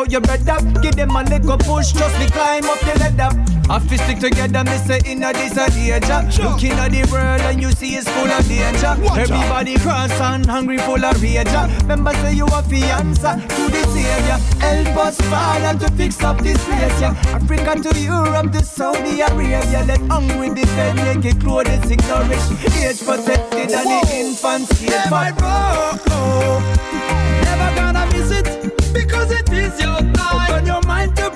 Out your brother. Give them a little push, just me climb up the ladder. Have to stick together, mister, in a this a danger. Looking at the world and you see it's full of danger. Everybody cross and hungry, full of rage. Remember, say you are the answer to the savior. Help us, Father, to fix up this place, yeah. Africa to Europe to Saudi Arabia. Let hungry defend, make it clothes, ignorance. Age protected and the infants Yeah, my bro,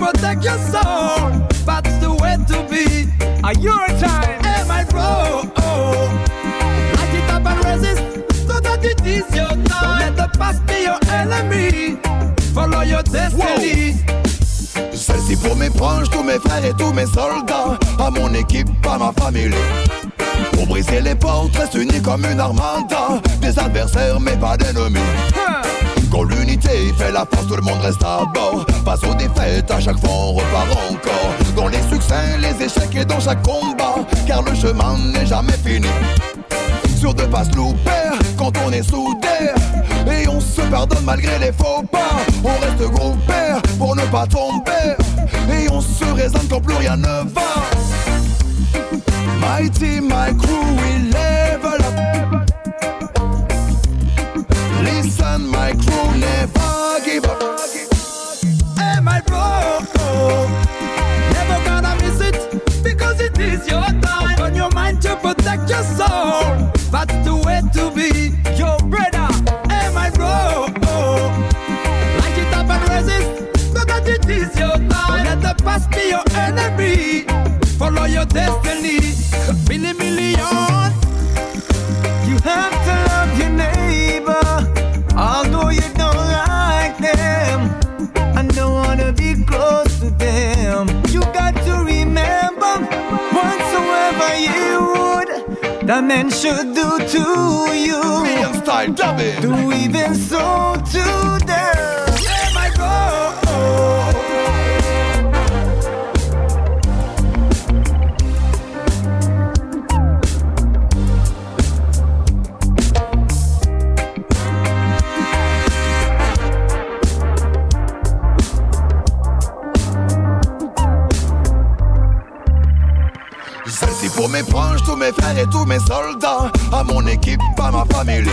protect your soul. That's the way to be. Are your time? Hey, my bro, light it up and resist. So that it is your time. Don't let the past be your enemy. Follow your destiny. Celle-ci pour mes proches, tous mes frères et tous mes soldats À mon équipe, à ma famille Pour briser les portes, reste unis comme une armada Des adversaires mais pas d'ennemis Quand l'unité fait la force, tout le monde reste à bord. Face aux défaites, à chaque fois on repart encore. Dans les succès, les échecs et dans chaque combat. Car le chemin n'est jamais fini. Sûr de pas se louper quand on est soudés Et on se pardonne malgré les faux pas. On reste groupés pour ne pas tomber. Et on se raisonne quand plus rien ne va. Team, my crew, we level my crew, never give up Hey, my bro, never gonna miss it because it is your time. On your mind to protect your soul. That's the way to be. Yo, brother. Hey, my bro, light it up and resist. Know that it is your time. Let the past be your enemy. Follow your destiny. Billy million. The men should do to you. style, Do even so to tous mes frères et tous mes soldats, à mon équipe, à ma famille.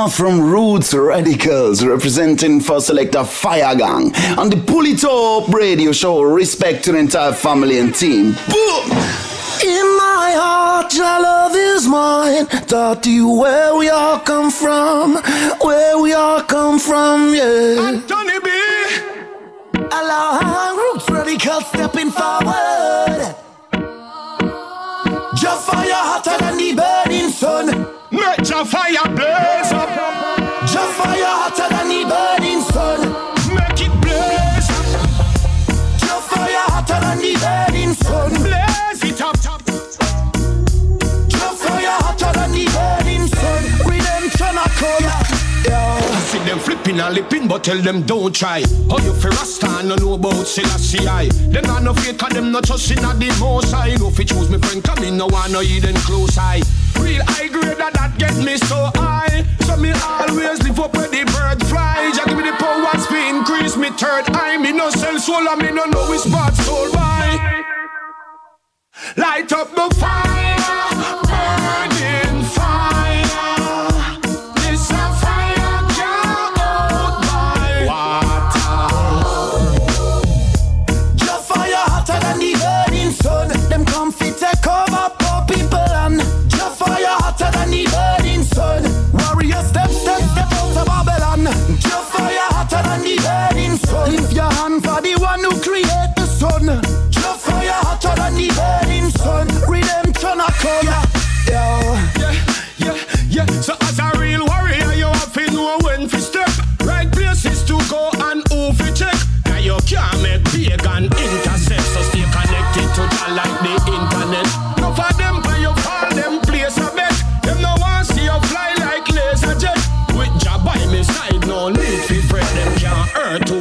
Uno Jama from Roots Radicals representing for Selector Fire Gang on the Pull It Up radio show. Respect to the entire family and team. Boom! In my heart, your love is mine. Taught you where we all come from, where we all come from, yeah. Johnny B. Allow roots radical stepping forward. Your fire hotter than the burning sun. Make your fire blaze them flipping and lipping, but tell them don't try. How you fi rasta no know about Selassie I. Them not no fake, cause them not trust in a the most I. No fi choose me friend, come in no one no hidden close eye. Real high grade that that get me so high. So me always live up where the bird fly. Just give me the powers fi increase me third eye. Me no sell soul and me no know which part sold by. Light up the fire,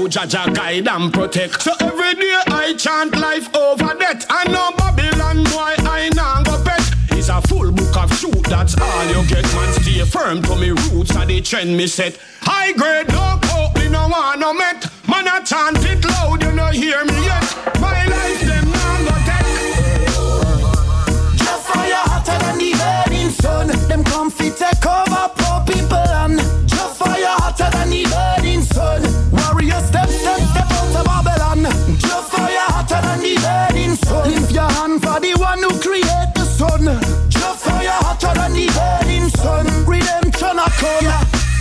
Jah Jah guide and protect. So every day I chant life over death. I know Babylon boy I now go pet. It's a full book of shoot, that's all you get. Man, stay firm to me roots and the trend me set. High grade, no coke, me no want no met. Man, I chant it loud, you no hear me yet. My life, them now go take. Your fire hotter than the burning sun. Them come fit take over poor people and your fire hotter than the burning sun. Warrior step, step, step out of Babylon. Your fire hotter than the burning sun. Lift your hand for the one who create the sun. Your fire hotter than the burning sun. Redemption a come.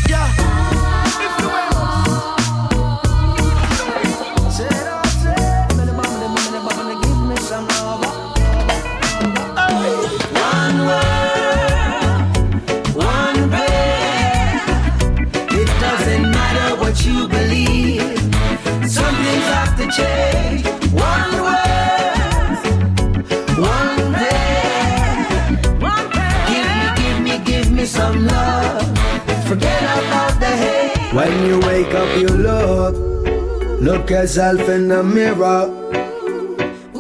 Yeah. One Look look yourself in the mirror.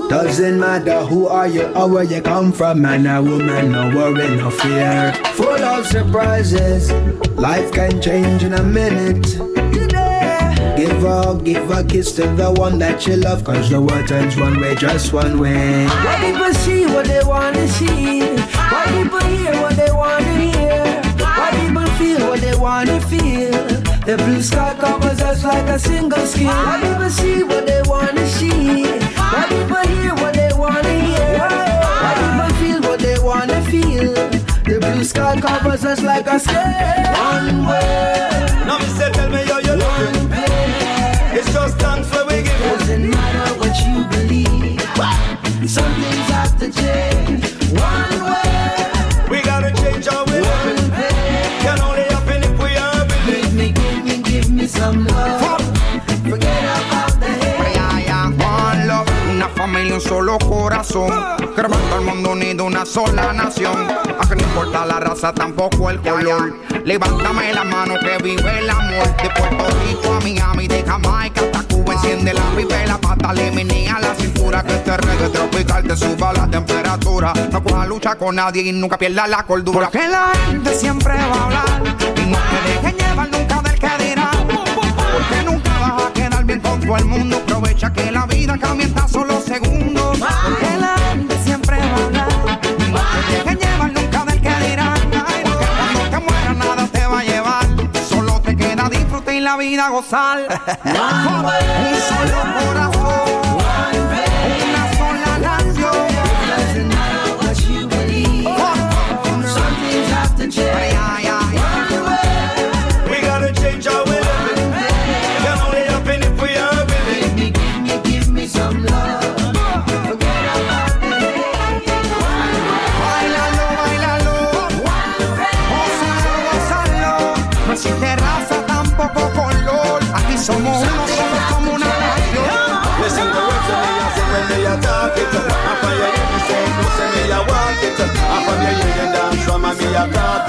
Doesn't matter who are you or where you come from, man or woman, no worry, no fear. Full of surprises, life can change in a minute. Give a, give a kiss to the one that you love, cause the world turns one way, just one way. Why people see what they wanna see? Why people hear what they wanna hear? Why people feel what they wanna feel? The blue sky covers us like a single skin. Ah. Why people see what they wanna see? Ah. Why people hear what they wanna hear? Ah. Why people feel what they wanna feel? The blue sky covers us like a skin. One way. Now me say, tell me how you looking. It's just thanks for we give. Doesn't matter what you believe. Some things have to change. Solo corazón. Todo el mundo unido, una sola nación. A que no importa la raza, tampoco el color. Levántame la mano que vive el amor. De Puerto Rico a Miami, de Jamaica hasta Cuba. Enciende la pipa la pata, menea la cintura. Que este reggae tropical te suba la temperatura. No coja lucha con nadie y nunca pierda la cordura. Porque la gente siempre va a hablar. Y no te dejen llevar nunca del que dirá. Porque nunca vas a quedar bien con todo el mundo. Aprovecha que la vida cambia solo segundos. Porque la gente siempre va a hablar. No te llevar nunca del que dirá. Porque cuando te mueras nada te va a llevar. Solo te queda disfrutar y la vida gozar. Un solo corazón. Una sola nación. Some talk it. And from your head say, me a walk it. And from your you dance from me a talk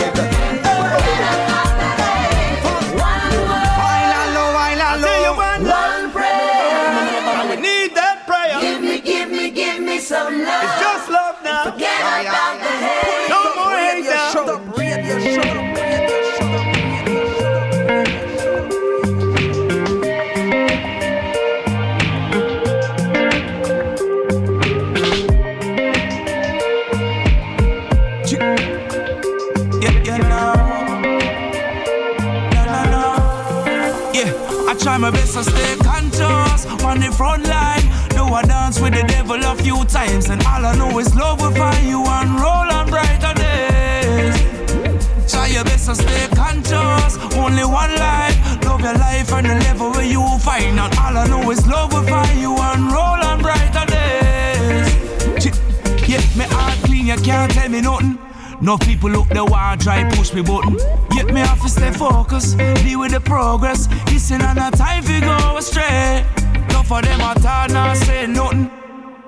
Try best stay conscious on the front line. Do I dance with the devil a few times, and all I know is love will find you and roll on brighter days. Try your best to stay conscious. Only one life. Love your life and the level where you find. And all I know is love will find you and roll on brighter days. Yeah, me heart clean, you can't tell me nothing. No people look the want try push me button. Yet me have to stay focused, deal with the progress. Listen and not time fi go astray. No for them at all not say nothing.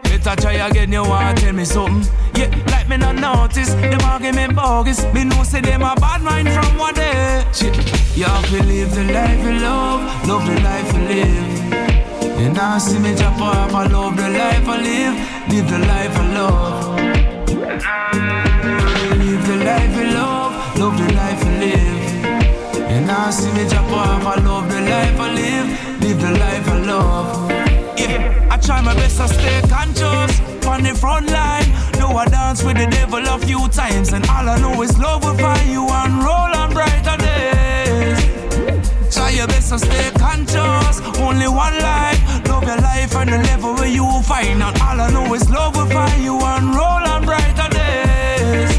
Better try again, you want tell me something. Yeah, like me not notice, them argument bogus. Me know say them a bad mind from one day. Shit, have to live the life you love, love the life you live. You now see me drop off, I love the life I live, live the life I love. Live the life you love, love the life now see me drop off, I love the life I live, live the life I love. Yeah, I try my best to stay conscious on the front line. Do I dance with the devil a few times, and all I know is love will find you and roll on brighter days. Try your best to stay conscious. Only one life. Love your life and the level where you will find. And all I know is love will find you and roll on brighter days.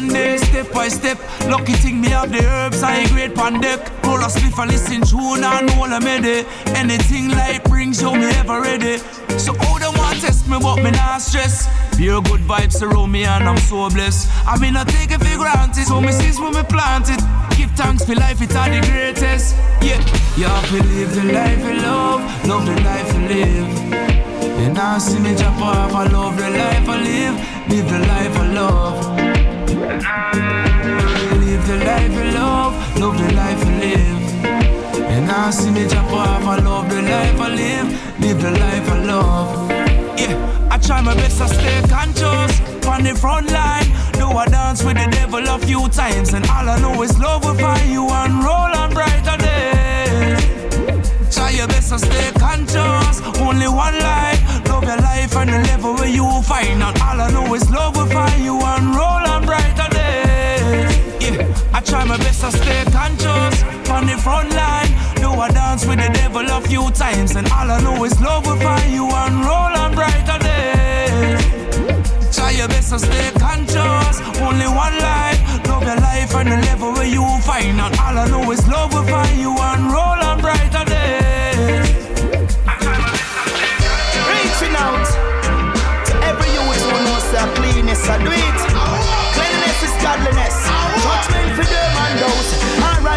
One day, step by step. Lucky thing me have the herbs, I great pan deck. Roll a spliff and listen tune and all a mede. Anything life brings you me ever ready. So all them want test me, but me not stress. Pure good vibes surround me and I'm so blessed. I mean I take it for granted, so me since when me plant it. Give thanks for life, it's all the greatest. Yeah, to live the life you love, love the life you live. You now see me drop off, I love the life I live, live the life I love. Live the life you love, love the life you live. And I see me off, I love the life I live, live the life I love. Yeah, I try my best to stay conscious on the front line. Do I dance with the devil a few times, and all I know is love will find you and roll on brighter days. Try your best to stay conscious. Only one life. Love your life and the level where you find out. All I know is love will find you and roll on brighter days. Yeah, I try my best to stay conscious on the front line. Do I dance with the devil a few times, and all I know is love will find you and roll on brighter days. Try your best to stay conscious. Only one life. Love your life and the level where you find out. All I know is love will find you and roll on brighter I do it. Cleanliness is godliness. Judgment for them and those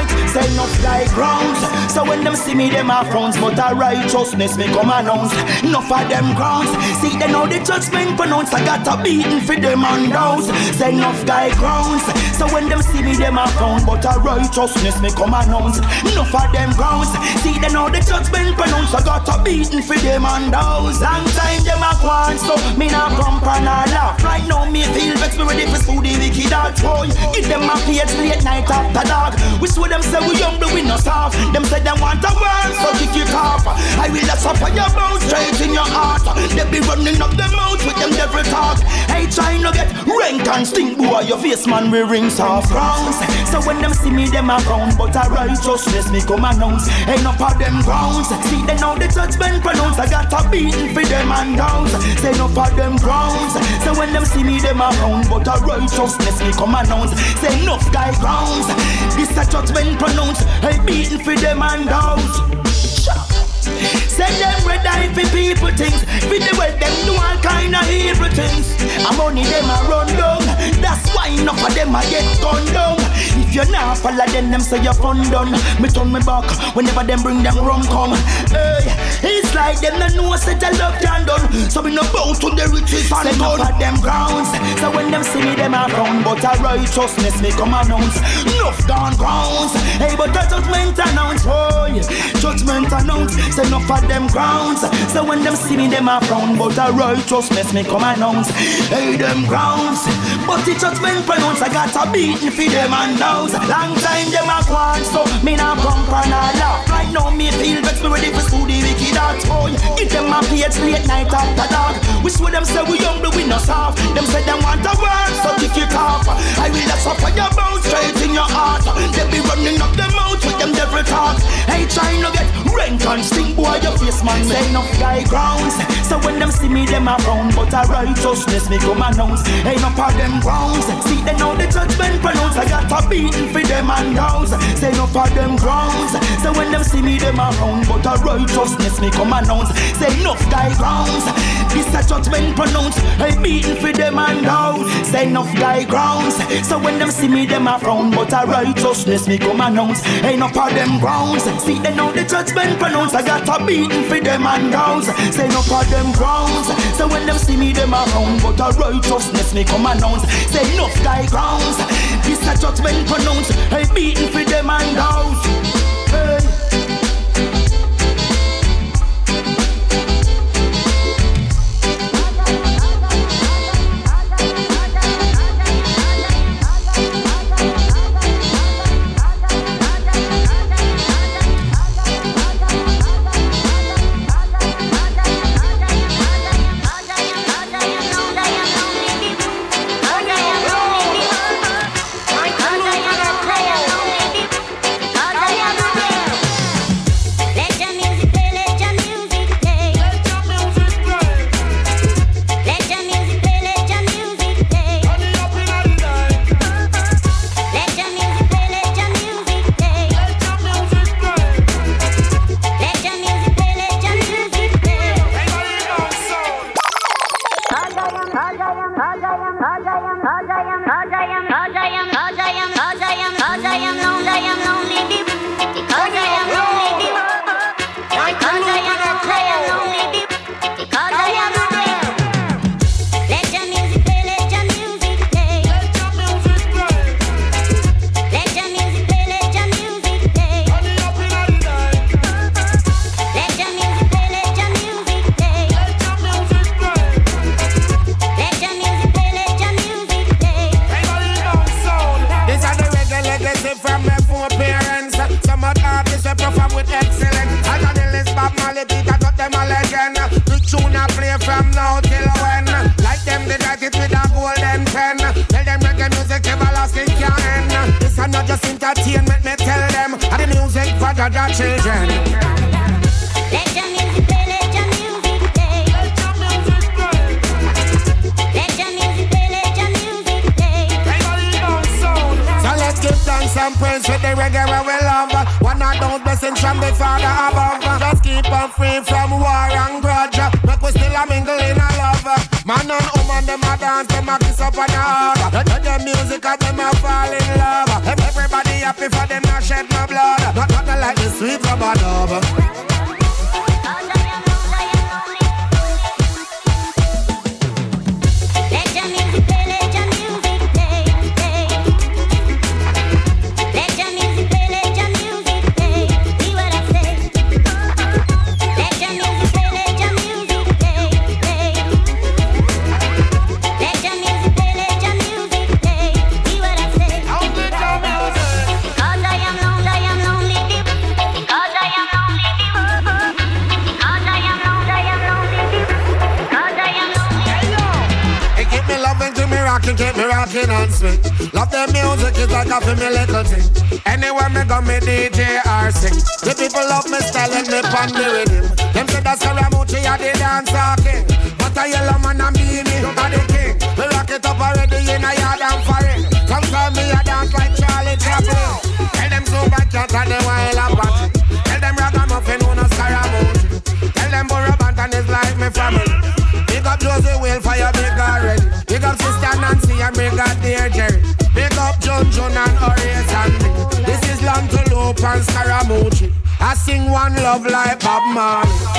right, say enough die grounds. So when them see me, them are frowns, but a righteousness me come announce. Enough of them grounds. See they know the judgment pronounced. I got a beating for them and those. Say enough die grounds. So when them see me, them are frowns, but a righteousness me come announce. Enough of them grounds. See they know the judgment pronounced. I got a beating for them and those. Long time them a want, so me not come and a laugh. Right now me feel vex me ready for sue the wicked dog boy. Give them a page late night after dark. We swear them say we but we no soft. Them say they want a world, so kick it off. I will let suffer your bones straight in your heart. They be running up the mouth with them devil talk. Hey, trying to get rank and stink, boy. Your face, man, we rings off rounds. So when them see me, them around, but I righteousness me come announce. Ain't no for them grounds. See, they know the judgment pronounced. I got a beating for them and downs. Say no for them grounds. So when them see me, them around, but I righteousness me come announce. Say no sky grounds. This a judgment pronounced. I beating for them and downs. Send them red eye for people things. For the way them do all kind of evil things. And money them a run down. That's why enough of them a get gunned down. If you're not follow them, them say you're fun done. Me turn me back whenever them bring them rum come. Hey, it's like them no know such a love can done. So we no bow to the riches and Send gun. of them grounds. So when them see me, them a frown. But a righteousness me come announce. Enough gone grounds. Hey, but the judgment announce. Oh, yeah. Judgment announce. Say enough of them grounds. So when them see me, them a frown. But a righteousness me come announce. Hey, them grounds. But the judgment pronounce. I got a beating for them and those. Long time them a want. So me not pump and a laugh. Right now me feel vex me ready for school the wicked heart. Oh, give them a page late night after dark. Wish with them say we young, but we no soft. Them say them want a word, so kick it off. I will let suffer your bones straight in your heart. They be running up the mouth with them devil talk. Hey, trying to get rent and Think boy, your face man say enough guy grounds. So when them see me, them a frown. But a righteousness me come announce. Ain't no for them grounds. Beating for them and downs. Say no for them grounds. So when them see me, them a frown. But a righteousness me come announce. Say enough guy grounds. This a judgment pronounce. I beating for them and downs. Say enough guy grounds. So when them see me, them a frown. But a righteousness me come announce. Ain't no for them grounds. See they know the judgment pronounce. I got a beating for them and downs. Say no for them grounds. So when them see me, them around. But a righteousness me come announce. Say no sky grounds. This a judgment pronounce. Hey, beating for them and downs. Sing one love like Bob Marley.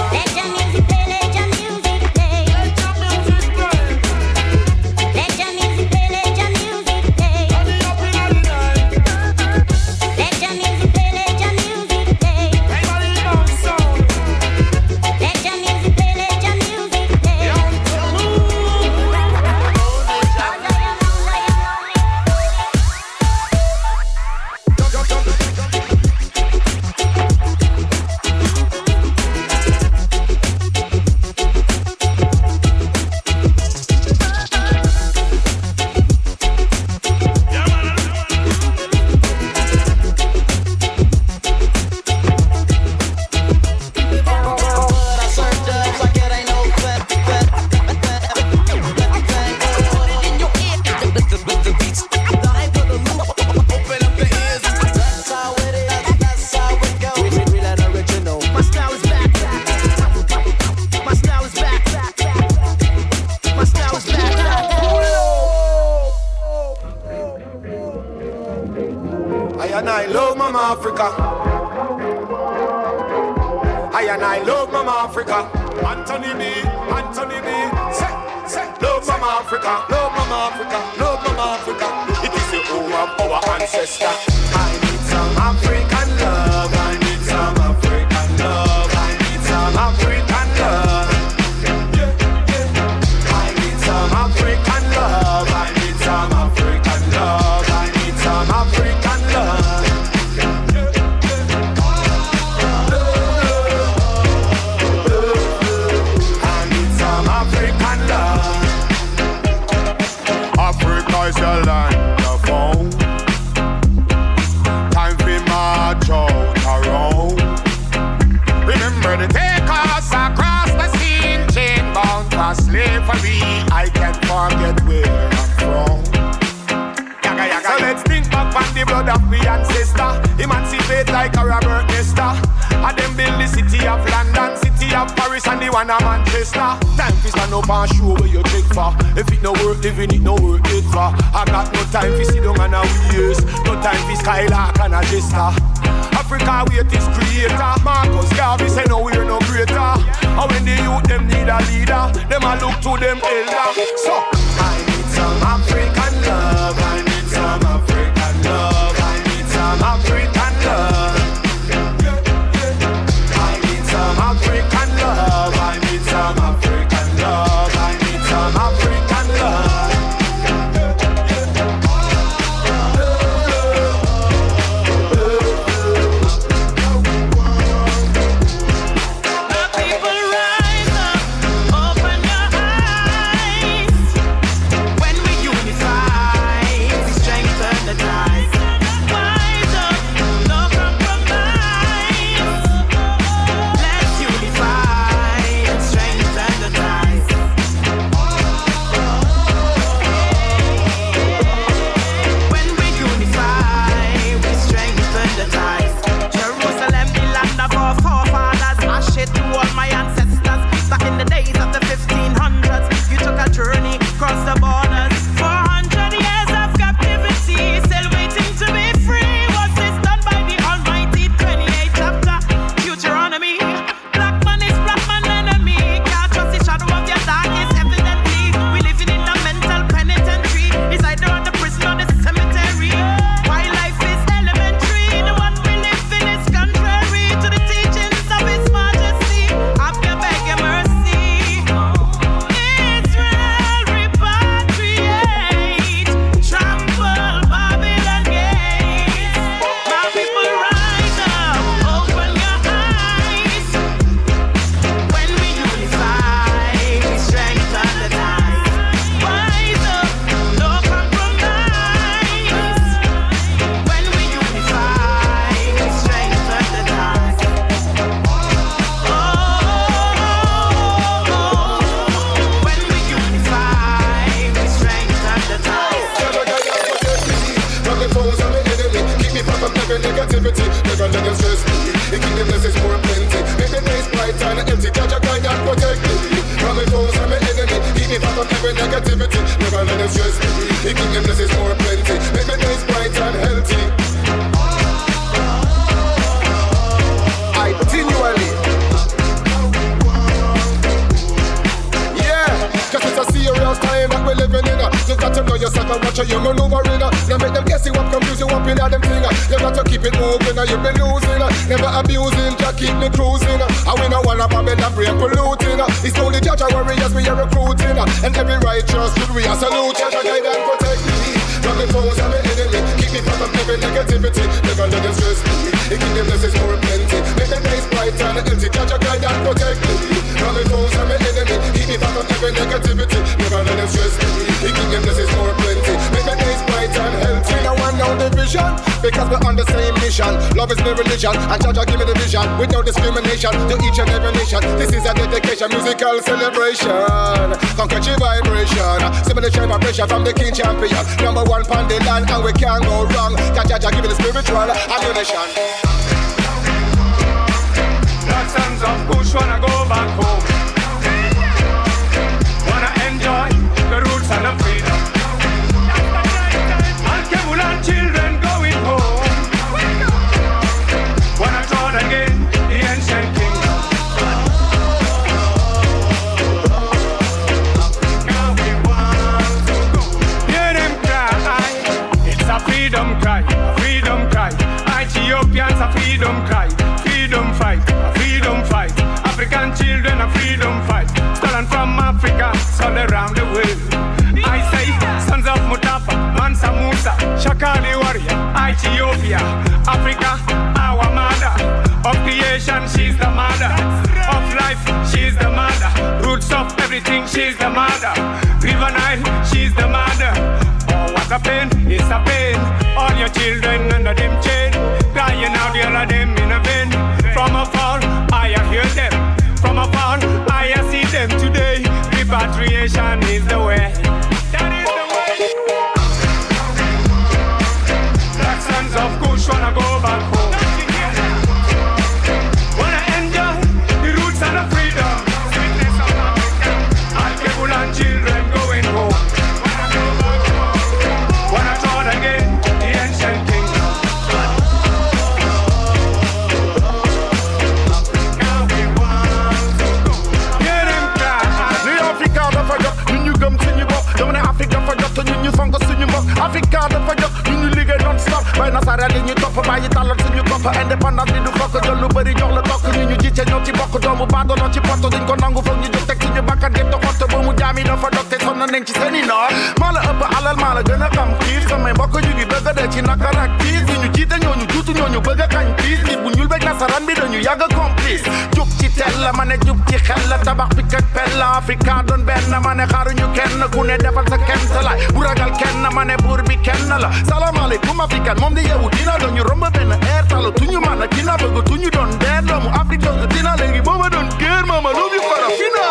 jag är kompis Duktig tella, man är duktig hälla Tabak picket pella, Afrika don vänner Man är här och nu känner, kunde det falsa kentala Buragal kenna, man är burbi kennala Salam alaikum Afrikan, mom det är odina Don ju romba vänner är talo. Tunju manna kina, bögo tunju don där Lomu Afrika don tina, länge bomba don ger Mama love you farafina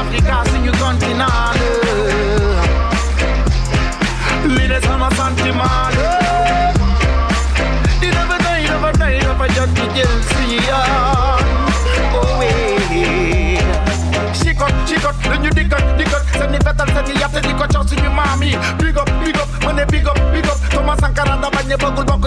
Afrika sin ju kontinent Send the after the chance to your mommy Big up, big up, money big up, big up Thomas Sankara, the man, you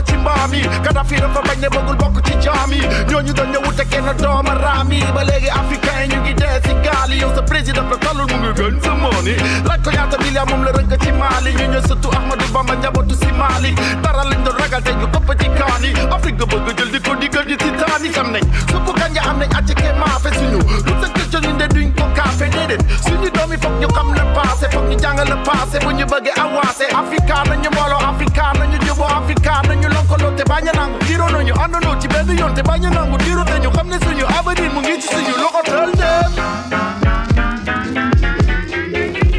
jaami Kadhafi dafa bañ ne bëggul bokk ci jaami ñooñu doon ñëwut te kenn dooma raami ba léegi africain ñu ngi dee si gaali yow sa président la talul mu ngi gën sa mooni laaj ko yaata bi lia moom la rënk ci maali ñu ñëw surtout Ahmadou Bamba njabootu si maali dara lañ doon ragal te ñu kopp ci kaani Afrique nga bëgg jël di ko digal di Titanic am nañ supp ganja am nañ acce kee maafe suñu lu sa këcco ñu nde duñ ko kaafe déedéet suñu we fuck ñu xam le passé foog ñu jàngal le passé bu ñu bëggee avancé africain nañu booloo africain nañu juboo africain nañu lonkaloo te bañ a nangu. Diiroo nañu àndandoo ci benn yoon te bañ a nangu. Diiroo nañu xam ne suñu avenir mu ngi ci suñu loxo tël de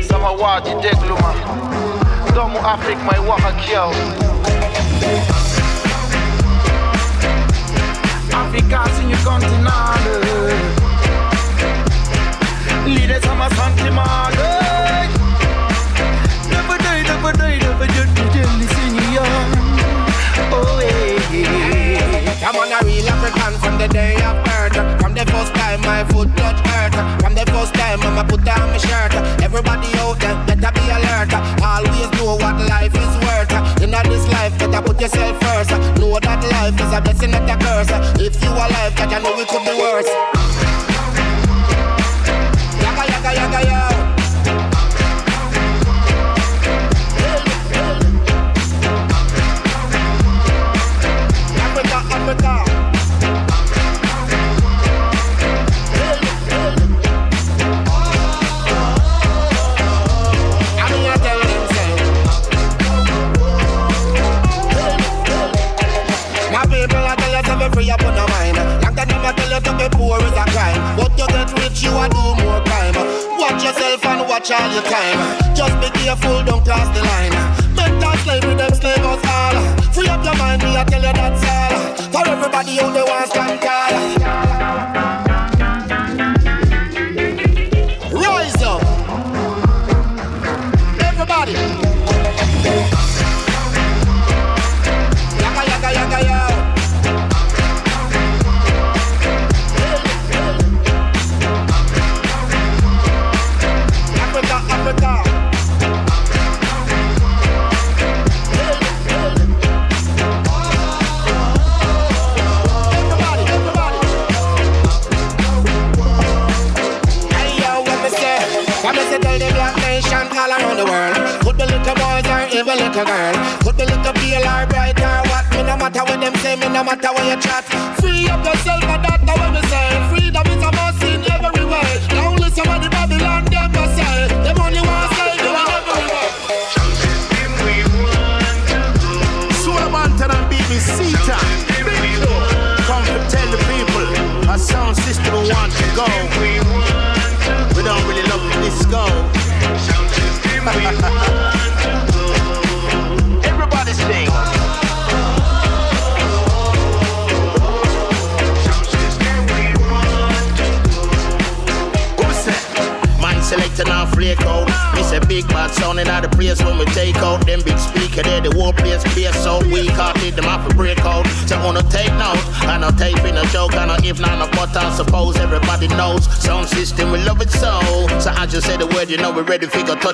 sama waa ji déglu ma doomu Afrique may wax ak yow Africa suñu continent Leaders haben es Hand gemacht. Never die, never die, never die, die singing young. Oh, hey. I'm on a real African from the day of birth. From the first time my foot touched earth. From the first time I'ma put on my shirt. Everybody out there better be alert. Always know what life is worth. In this life, better put yourself first. Know that life is a blessing, not a curse. If you alive, that I know it could be worse free up on the mind. Long time I tell you to be watch all your time. Just be careful, don't cross the line. Mental slavery, them slave us all. Free up your mind, me I tell you that's all. For everybody who they want stand tall.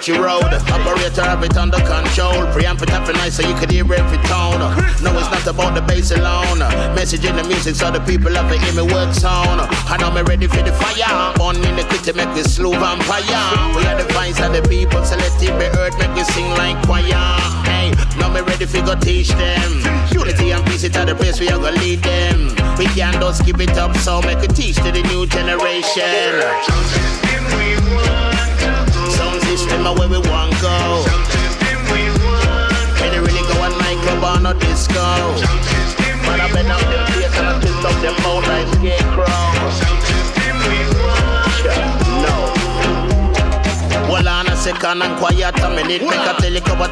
Touch your road.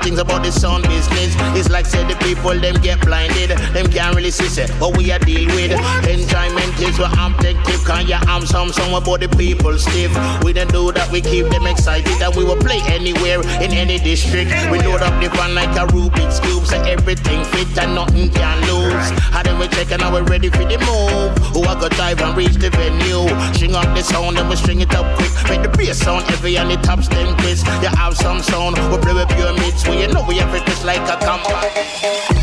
Things about the sound business. It's like say the people them get blinded. Them can't really see say what we are deal with. Enjoyment is what I'm tip Can you am some some about the people stiff? We don't do that, we keep them excited and we will play anywhere in any district. We load up the van like a Rubik's Cube so everything fit and nothing can lose. And then we check and now we're ready for the move. Who I go dive and reach the venue. String up the sound and we string it up quick. Make the bass sound heavy and it tops them quiz. You have some sound, we play with pure mix. When you know we have it just like a compact.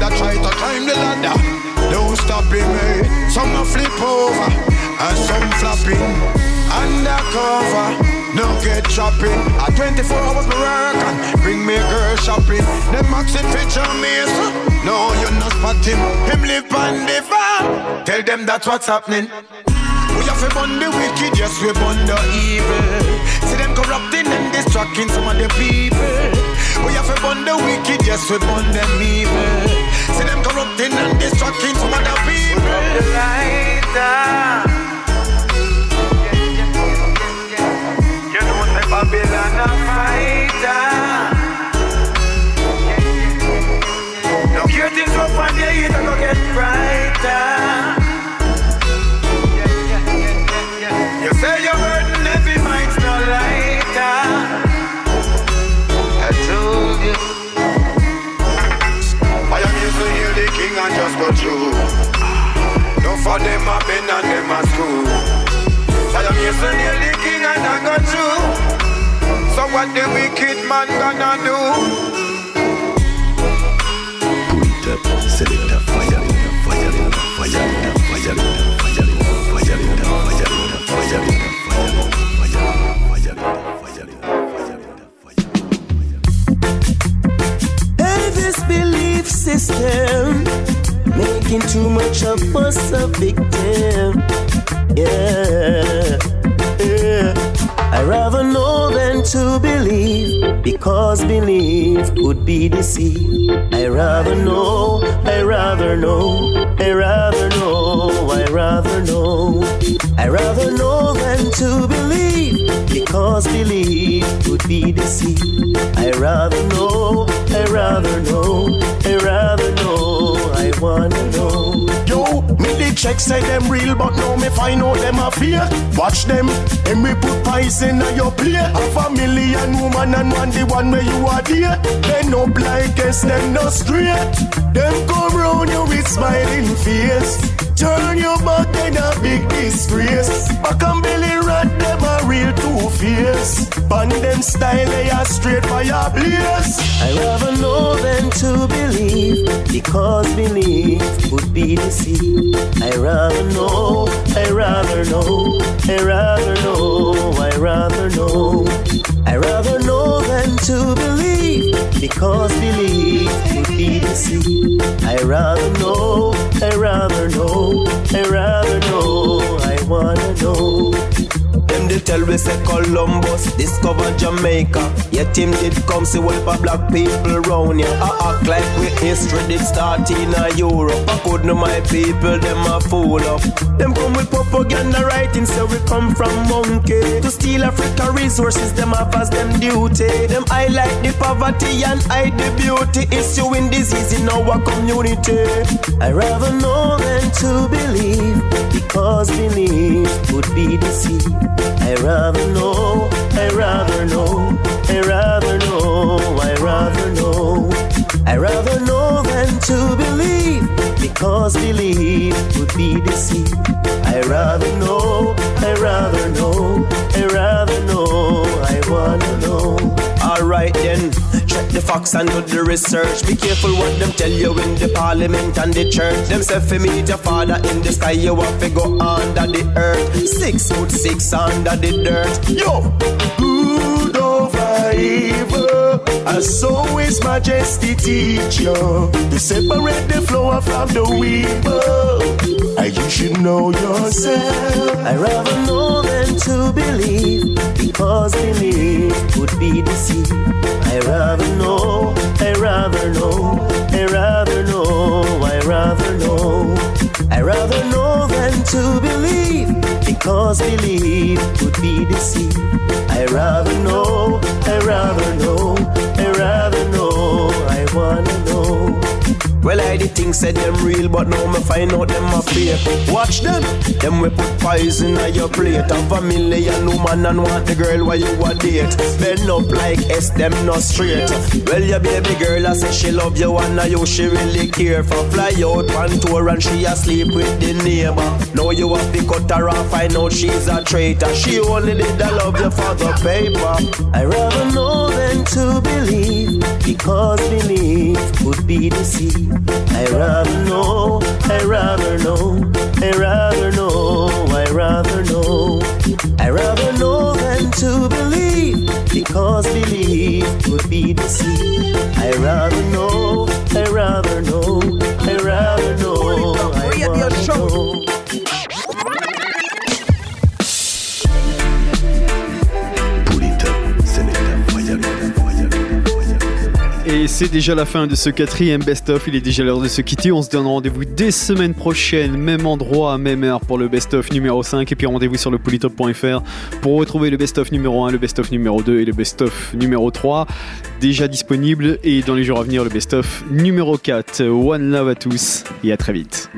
Your try to climb the ladder, don't stop him, eh? Some a flip over, and some flopping. Undercover, no get chopping. At 24 hours per work and bring me girl shopping. Them maxing feature me, so no, you not spot him. Live on the farm. Tell them that's what's happening. We have to burn the wicked, yes, we burn the evil. See them corrupting and distracting some of the people. We have to burn the wicked, yes, we burn them evil. See them corrupting and distracting some of the people. The lighter. And through. No for them a been and them a school. I am to hear the king and I go through. So what the wicked man gonna do? Much of us a. Yeah, yeah. I rather know than to believe, because belief could be deceit. I rather know, I rather know, I rather know, I rather know. I rather know than to believe, because belief could be deceit. I rather know, I rather know, I rather know, I wanna know. Check say them real, but now me find out them a fear. Watch them, and we put poison in your plate. Half a million woman and one the one where you are dear. They no blind, guess them no straight. Them come round you with smiling face. Turn your back in a big disgrace. Back and belly rat them a real two face. Ban them style they are straight fire blaze. I rather know than to believe, because belief would be deceit. I rather know, I rather know, I rather know, I rather know. I rather know than to believe, because belief be deceit. I rather know, I rather know, I rather know, I wanna know. They tell we say Columbus discovered Jamaica. Yet him did come see what for black people round here. I act like we history did start in a Europe. I couldn't my people, them a fool up. Them come with propaganda writing, say we come from monkey. To steal Africa resources, them have as them duty. Them highlight the poverty and hide the beauty. Issuing disease in our community. I rather know than to believe, because belief would be deceit. I rather know, I rather know, I rather know, I rather know. I rather know than to believe, because belief would be deceit. I rather know, I rather know, I rather know, I wanna know. Alright then, check the facts and do the research. Be careful what them tell you in the parliament and the church. Them say for meet your father in the sky, you have go under the earth. Six foot six under the dirt. Yo, good over evil. And so is majesty teach you to separate the flower from the weevil. And you should know yourself. I rather know than to believe, because belief would be deceived. I rather know, I rather know, I rather know, I rather know. I rather know than to believe, because belief would be deceived. I rather know, I rather know, I rather know, I wanna know. Well, I did think said them real, but now me find out them a fake. Watch them, them we put poison on your plate. Have a million woman and want the girl while you a date. Bend up like S, them not straight. Well, your baby girl, I say she love you and I you she really care for. Fly out one tour and she asleep with the neighbor. Now you have to cut her off, I know she's a traitor. She only did the love you for the paper. I rather know than to believe, because belief would be deceived. I rather know, I rather know, I rather know, I rather know. I rather know than to believe, because belief would be deceived. I rather know, I rather know, I rather know, I wanna know. Et c'est déjà la fin de ce quatrième best-of. Il est déjà l'heure de se quitter. On se donne rendez-vous dès semaine prochaine, même endroit, même heure pour le best-of numéro 5. Et puis rendez-vous sur le polytop.fr pour retrouver le best-of numéro 1, le best-of numéro 2 et le best-of numéro 3. Déjà disponible. Et dans les jours à venir, le best-of numéro 4. One love à tous et à très vite.